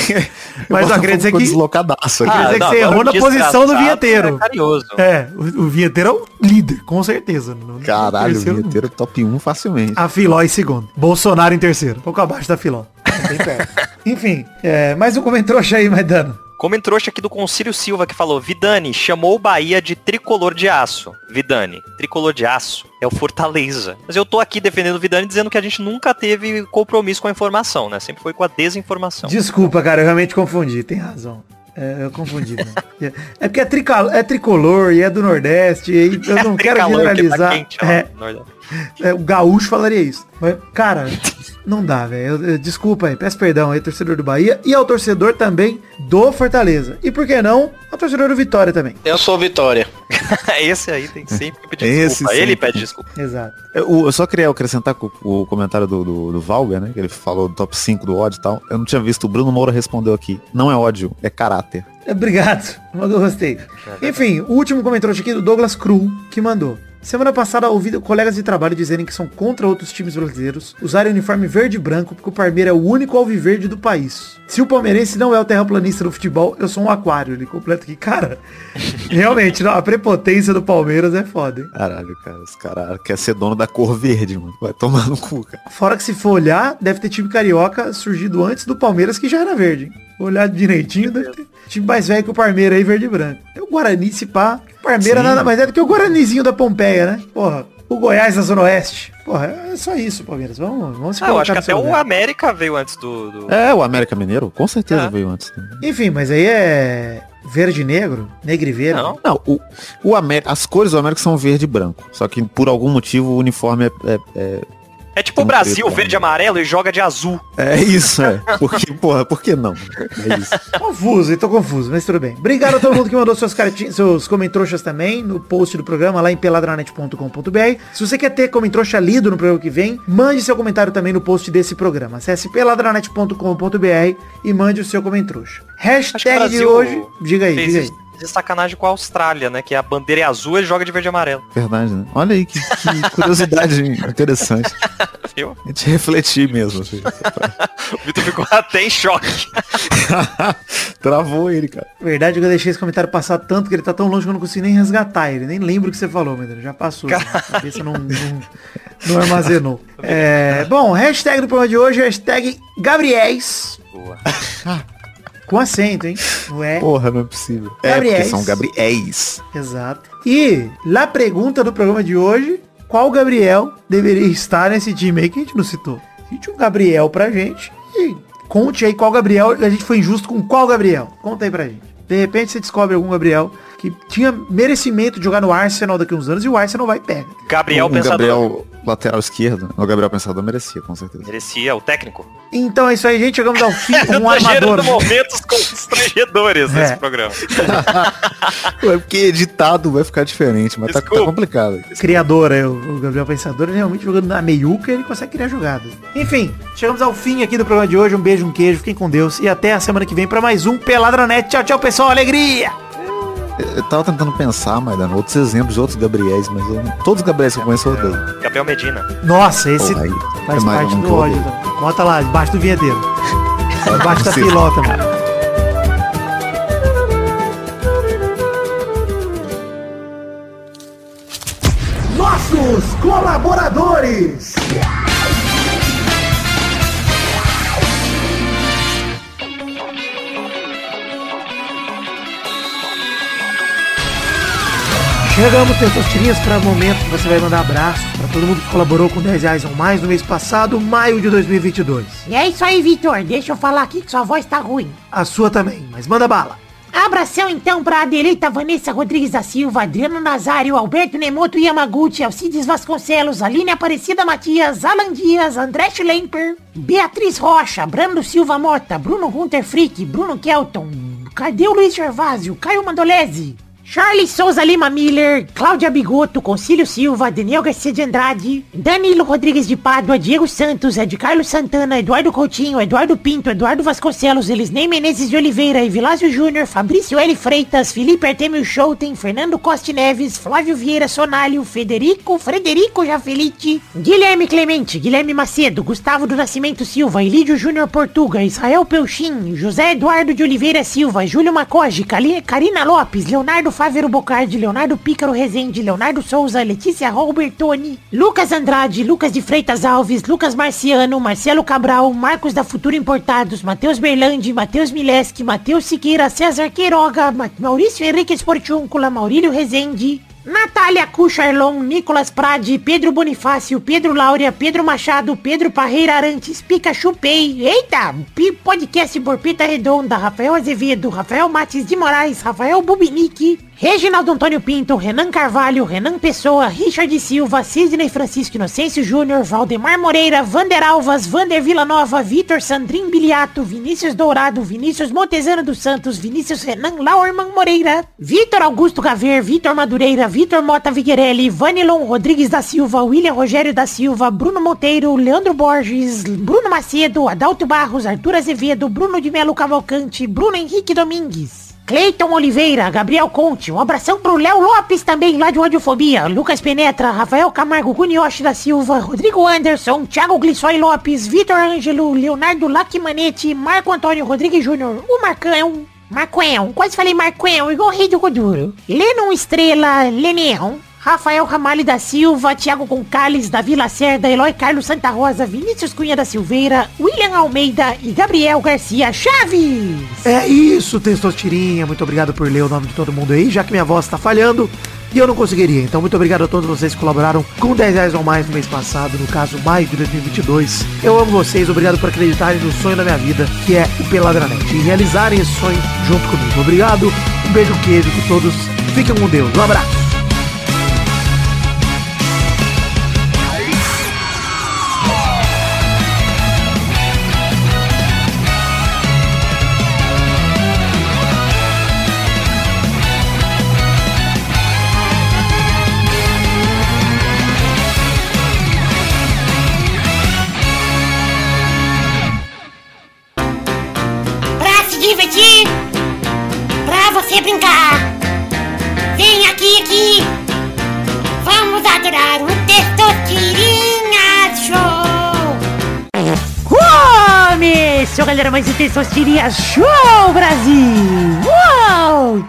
Mas eu ficou que... deslocadaço aqui. quer dizer que você errou o na posição do vinheteiro. É carinhoso. É, o, o vinheteiro é o líder, com certeza. No- no Caralho, terceiro, Vinheteiro top 1 facilmente. A Filó em segundo. Bolsonaro em terceiro. Pouco abaixo da Filó. (laughs) Enfim, é, mais um comentrouxa aí, Maidano. Comentrouxa aqui do Concílio Silva que falou, Vidani chamou o Bahia de tricolor de aço. Vidani, tricolor de aço é o Fortaleza. Mas eu tô aqui defendendo o Vidani dizendo que a gente nunca teve compromisso com a informação, né? Sempre foi com a desinformação. Desculpa, cara, eu realmente confundi. Tem razão. É, eu confundi. né? É, (laughs) é porque é, trical- é tricolor e é do Nordeste. E eu não quero Tricalor, que tá generalizar. quente, ó, é. É, o gaúcho falaria isso. Mas, cara, não dá, velho. Desculpa aí, peço perdão aí, torcedor do Bahia. E ao torcedor também do Fortaleza. E por que não, ao torcedor do Vitória também. Eu sou Vitória. (laughs) Esse aí tem sempre que pedir Esse desculpa. Ele sempre. pede desculpa. Exato. Eu, eu só queria acrescentar com o comentário do, do, do Valber, né? Que ele falou do top 5 do ódio e tal. Eu não tinha visto. O Bruno Moura respondeu aqui. Não é ódio, é caráter. Obrigado, (laughs) mandou gostei. Enfim, o último comentário aqui do Douglas Cru, que mandou. Semana passada ouvi colegas de trabalho dizerem que são contra outros times brasileiros usarem uniforme verde e branco porque o Parmeira é o único alviverde do país. Se o palmeirense não é o terraplanista do futebol, eu sou um aquário. Ele completa aqui. Cara, (laughs) realmente, não, a prepotência do Palmeiras é foda, hein? Caralho, cara. Esse cara quer ser dono da cor verde, mano. Vai tomar no cu, cara. Fora que se for olhar, deve ter time carioca surgido antes do Palmeiras, que já era verde, hein? Olhar direitinho, deve ter time mais velho que o Parmeira aí, verde e branco. É o Guarani, se pá. Parmeira Sim. nada mais é do que o Guaranizinho da Pompeia, né? Porra, O Goiás na Zona Oeste. Porra, é só isso, Palmeiras. Vamos, vamos se Ah, eu acho que até o lugar. América veio antes do. do- É, o América Mineiro, com certeza É. veio antes. Enfim, mas aí é verde e negro, negro e verde. Não. Não, o, o América, as cores do América são verde e branco. Só que por algum motivo o uniforme é, é, É tipo o Brasil, preto, verde e amarelo e joga de azul. é, isso, é. Porque, porra, por que não? É isso. (laughs) Confuso, eu tô confuso, mas tudo bem. Obrigado a todo mundo que mandou suas cartinhas, seus comentroxas também no post do programa lá em peladranet.com.br. Se você quer ter comentroxa lido no programa que vem, mande seu comentário também no post desse programa. Acesse peladranet.com.br e mande o seu comentroxa. Hashtag de hoje. Diga aí, diga aí. De sacanagem com a Austrália, né? Que a bandeira é azul e joga de verde e amarelo. Verdade, né? Olha aí que, que (laughs) curiosidade interessante. (laughs) Viu? A gente refletir mesmo. Assim. (laughs) O Vitor ficou até em choque. Travou ele, cara. Verdade que eu deixei esse comentário passar tanto que ele tá tão longe que eu não consigo nem resgatar ele. Nem lembro o que você falou, meu Deus. Já passou. A cabeça não, não, não armazenou. É, bom, hashtag do programa de hoje é hashtag Gabriéis. Boa. Com acento, hein? Não é? Porra, não é possível. É, Gabriéis. porque são Gabriéis. Exato. E, lá pergunta do programa de hoje, qual Gabriel deveria estar nesse time aí que a gente não citou? Cite um Gabriel pra gente e conte aí qual Gabriel, a gente foi injusto com qual Gabriel. Conta aí pra gente. De repente você descobre algum Gabriel que tinha merecimento de jogar no Arsenal daqui a uns anos e o Arsenal vai e pega. Gabriel um Pensador. Gabriel lateral esquerdo. O Gabriel Pensador merecia, com certeza. Merecia, o técnico. Então é isso aí, gente. Chegamos ao fim. (laughs) Um tô armador. gerando momentos constrangedores É. nesse programa. (laughs) Ué, porque editado vai ficar diferente, mas tá, tá Desculpa. complicado. criador, é, o o Gabriel Pensador, ele realmente jogando na meiuca, ele consegue criar jogadas. Enfim, chegamos ao fim aqui do programa de hoje. Um beijo, um queijo, fiquem com Deus e até a semana que vem para mais um Peladranet. Tchau, tchau, pessoal, alegria! Eu tava tentando pensar, mas dando outros exemplos de outros Gabriéis, mas eu, todos os Gabriéis que eu conheço eu odeio. Gabriel Medina. Nossa, esse Porra, aí faz é mais parte um do ódio. Bota lá, debaixo do vinheteiro. (laughs) Debaixo da pilota, mano. Nossos colaboradores! Chegamos, Testosterinhas, para o momento que você vai mandar abraços para todo mundo que colaborou com 10 reais ou mais no mês passado, maio de 2022. E é isso aí, Vitor. Deixa eu falar aqui que sua voz tá ruim. A sua também, mas manda bala. Abração então pra Adelita Vanessa Rodrigues da Silva, Adriano Nazário, Alberto Nemoto Yamaguchi, Alcides Vasconcelos, Aline Aparecida Matias, Alan Dias, André Schlemper, Beatriz Rocha, Brando Silva Mota, Bruno Gunter Frick, Bruno Kelton, Cadê o Luiz Gervásio, Caio Mandolese, Charles Souza Lima Miller, Cláudia Bigoto, Concílio Silva, Daniel Garcia de Andrade, Danilo Rodrigues de Pádua, Diego Santos, Ed Carlos Santana, Eduardo Coutinho, Eduardo Pinto, Eduardo Vasconcelos, Elisnei Menezes de Oliveira, Evilásio Júnior, Fabrício L. Freitas, Felipe Artemio Schouten, Fernando Costa Neves, Flávio Vieira Sonalho, Federico, Frederico Jafelite, Guilherme Clemente, Guilherme Macedo, Gustavo do Nascimento Silva, Elídio Júnior Portuga, Israel Peuchim, José Eduardo de Oliveira Silva, Júlio Macoge, Karina Lopes, Leonardo Fávero Bocardi, Leonardo Pícaro Rezende, Leonardo Souza, Letícia Robertoni, Lucas Andrade, Lucas de Freitas Alves, Lucas Marciano, Marcelo Cabral, Marcos da Futuro Importados, Matheus Berlandi, Matheus Mileski, Matheus Siqueira, César Queiroga, Ma- Maurício Henrique Esportiúncula, Maurílio Rezende, Natália Cucharlon, Nicolas Prade, Pedro Bonifácio, Pedro Laura, Pedro Machado, Pedro Parreira Arantes, Pikachu Pay, eita, podcast Borpita Redonda, Rafael Azevedo, Rafael Matis de Moraes, Rafael Bubinique, Reginaldo Antônio Pinto, Renan Carvalho, Renan Pessoa, Richard Silva, Sidney Francisco Inocêncio Júnior, Valdemar Moreira, Vander Alvas, Vander Villanova, Vitor Sandrin Biliato, Vinícius Dourado, Vinícius Montezano dos Santos, Vinícius Renan Lauerman Moreira, Vitor Augusto Gaver, Vitor Madureira, Vitor Mota Viguerelli, Vanilon Rodrigues da Silva, William Rogério da Silva, Bruno Monteiro, Leandro Borges, Bruno Macedo, Adalto Barros, Arthur Azevedo, Bruno de Melo Cavalcante, Bruno Henrique Domingues. Cleiton Oliveira, Gabriel Conte, um abração pro Léo Lopes também, lá de Radiofobia, Lucas Penetra, Rafael Camargo, Cunioche da Silva, Rodrigo Anderson, Thiago Glissói Lopes, Vitor Ângelo, Leonardo Lacmanetti, Marco Antônio Rodrigues Júnior, o Marcão, Marcoão, quase falei Marcoão, igual o Rei do Coduro, Lennon Estrela, Leneão, Rafael Ramalho da Silva, Thiago Concales, Davi Lacerda, Eloy Carlos Santa Rosa, Vinícius Cunha da Silveira, William Almeida e Gabriel Garcia Chaves. É isso, Testostirinha. Muito obrigado por ler o nome de todo mundo aí, já que minha voz tá falhando. E eu não conseguiria. Então, muito obrigado a todos vocês que colaboraram com 10 reais ou mais no mês passado, no caso, maio de 2022. Eu amo vocês, obrigado por acreditarem no sonho da minha vida, que é o Peladranet, e realizarem esse sonho junto comigo. Obrigado, um beijo queijo, que todos fiquem com Deus. Um abraço. Começou, galera, mais um Testosterinha Show, Brasil. Uou!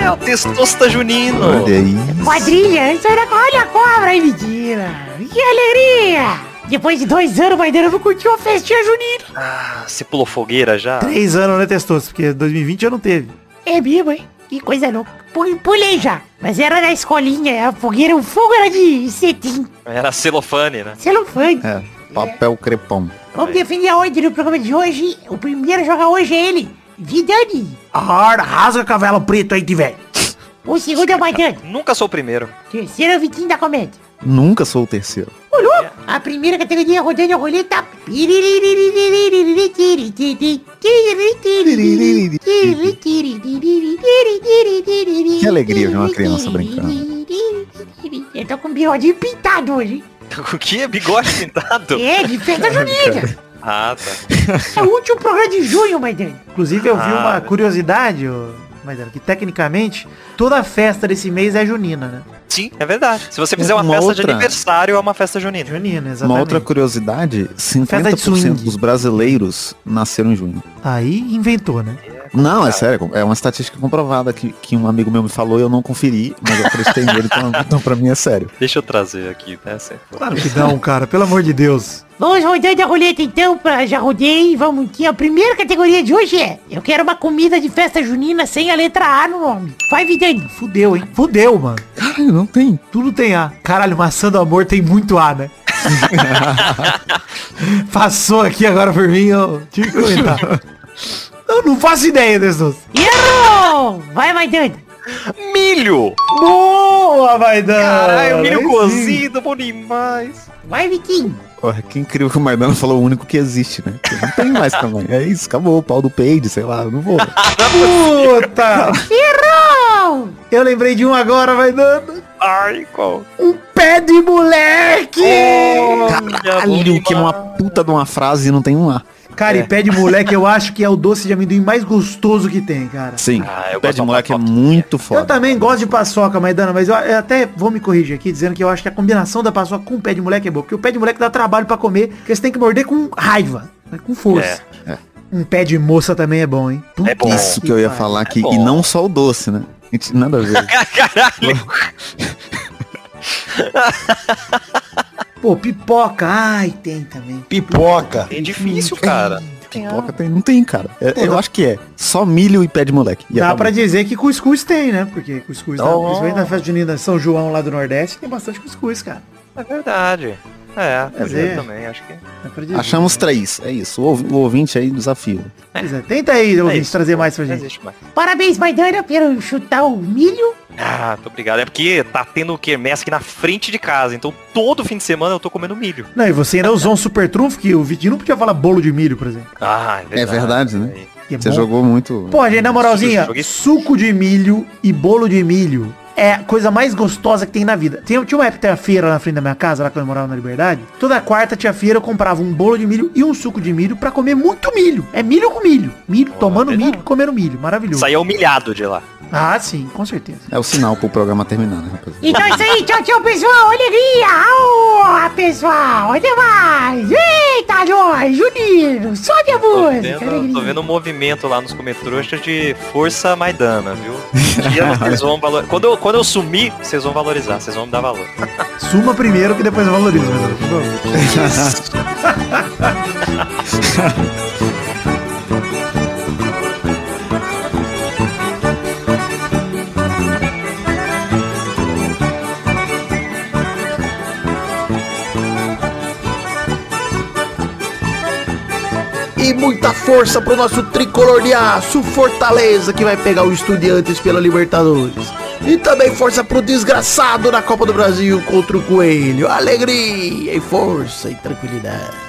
É o testosta junino. Olha aí. Quadrilha, isso era olha a cobra aí, mentira. Que alegria. Depois de dois anos, vai eu não curtiu a festinha junina. Ah, você pulou fogueira já? Três anos, né, Testoso? Porque 2020 já não teve. É mesmo, hein? Que coisa louca. Pu- Pulei já. Mas era na escolinha, a fogueira, o fogo era de cetim. Era celofane, né? Celofane. É, papel crepom. Vamos definir a ordem do programa de hoje. O primeiro a jogar hoje é ele, Vidani. Ah, rasga cavalo preto aí, tiver. O segundo é o Maidana. (laughs) Nunca sou o primeiro. Terceiro é o Vitinho da Comédia. Nunca sou o terceiro. Olhou? A primeira categoria rodando a roleta. Que alegria ver uma criança brincando. Eu tô com bigodinho pintado hoje. (laughs) O que? Bigode pintado? É, de festa junina. (laughs) Ah, tá. É o último programa de junho, Maidana. Inclusive, eu vi Ah, uma verdade. curiosidade, ô, Maidana, que tecnicamente toda festa desse mês é junina, né? Sim, é verdade. Se você fizer uma, Uma festa de outra- aniversário, é uma festa junina. Junina, Uma exatamente. outra curiosidade, Festa de 50% swing. dos brasileiros nasceram em junho. Aí inventou, né? Não, é sério, é uma estatística comprovada que, que um amigo meu me falou e eu não conferi, mas eu acreditei nele, então, então pra mim é sério. Deixa eu trazer aqui, né? Assim, Claro que não, cara, pelo amor de Deus. Vamos rodando a roleta então, pra, já rodei, vamos aqui. A primeira categoria de hoje é, eu quero uma comida de festa junina sem a letra A no nome. Vai, Vidani. Fudeu, hein? Fudeu, mano. Não tem. Tudo tem A. Caralho, maçã do amor tem muito A, né? (laughs) Passou aqui agora por mim, eu tive que comentar. Eu não faço ideia desses. Errou! Vai, Maidana. Milho! Boa, vai dar. Caralho, milho cozido, bom demais. Vai, Vitinho. Porra, que incrível que o Maidana falou o único que existe, né? Porque Não tem mais também. É isso, acabou. O pau do peide, sei lá, eu não vou. Puta! Errou! Eu lembrei de um agora, vai dando. Ai, qual? Um pé de moleque! Caralho, que é uma puta de uma frase e não tem um A. Cara, e pé de moleque eu (laughs) acho que é o doce de amendoim mais gostoso que tem, cara. Sim, Ah, eu pé de moleque é muito Eu foda. também gosto de paçoca, Maidana, mas eu, eu até vou me corrigir aqui dizendo que eu acho que a combinação da paçoca com o pé de moleque é boa. Porque o pé de moleque dá trabalho pra comer, porque você tem que morder com raiva, né, com força. É. Um pé de moça também é bom, hein? É bom. Isso que eu ia falar aqui. bom. e não só o doce, né? Gente, Nada a ver. (laughs) Caralho! (laughs) Pô, pipoca, ai, tem também. Pipoca. É difícil, cara. Pipoca tem, não tem, cara. É- Pô, eu acho que é só milho e pé de moleque. E Dá pra dizer que cuscuz tem, né? Porque cuscuz, na, Oh. principalmente na festa junina São João lá do Nordeste, tem bastante cuscuz, cara. É verdade. É, dizer- também, acho que. Dizer. Achamos três, é isso. O, ouv- o ouvinte aí desafio. Pois é, Tenta aí, ouvinte, isso. trazer mais pra gente. mais. Parabéns, Maidana, pelo chutar o milho. Ah, muito obrigado. É porque tá tendo quermesse aqui na frente de casa, então todo fim de semana eu tô comendo milho. Não, e você ainda usou um super trunfo que o Vitinho não podia falar bolo de milho, por exemplo. Ah, É verdade, né? Que é Você bom. jogou muito. Pô, gente, na moralzinha, suco de milho e bolo de milho é a coisa mais gostosa que tem na vida. Tinha, tinha uma época tinha feira na frente da minha casa, lá quando eu morava na Liberdade. Toda quarta tinha feira, eu comprava um bolo de milho e um suco de milho pra comer muito milho. É milho com milho. Milho, tomando verdade. milho, comendo milho. Maravilhoso. Saí humilhado de lá. Ah, sim, com certeza. É o sinal pro programa terminar, né, rapaziada? Então é isso aí, tchau, tchau, pessoal. Alegria. Aô, pessoal. Até mais. Eita, nós, Junino. Sobe a Tô música. vendo, alegria. tô vendo um movimento lá nos comentrouxas de força Maidana, viu? Um (laughs) dia vocês (laughs) vão valor... quando, eu, quando eu sumir, vocês vão valorizar, vocês vão me dar valor. (laughs) Suma primeiro que depois eu valorizo, e muita força pro nosso tricolor de aço Fortaleza que vai pegar o Estudiantes pela Libertadores. E também força pro desgraçado na Copa do Brasil contra o Coelho. Alegria e força e tranquilidade.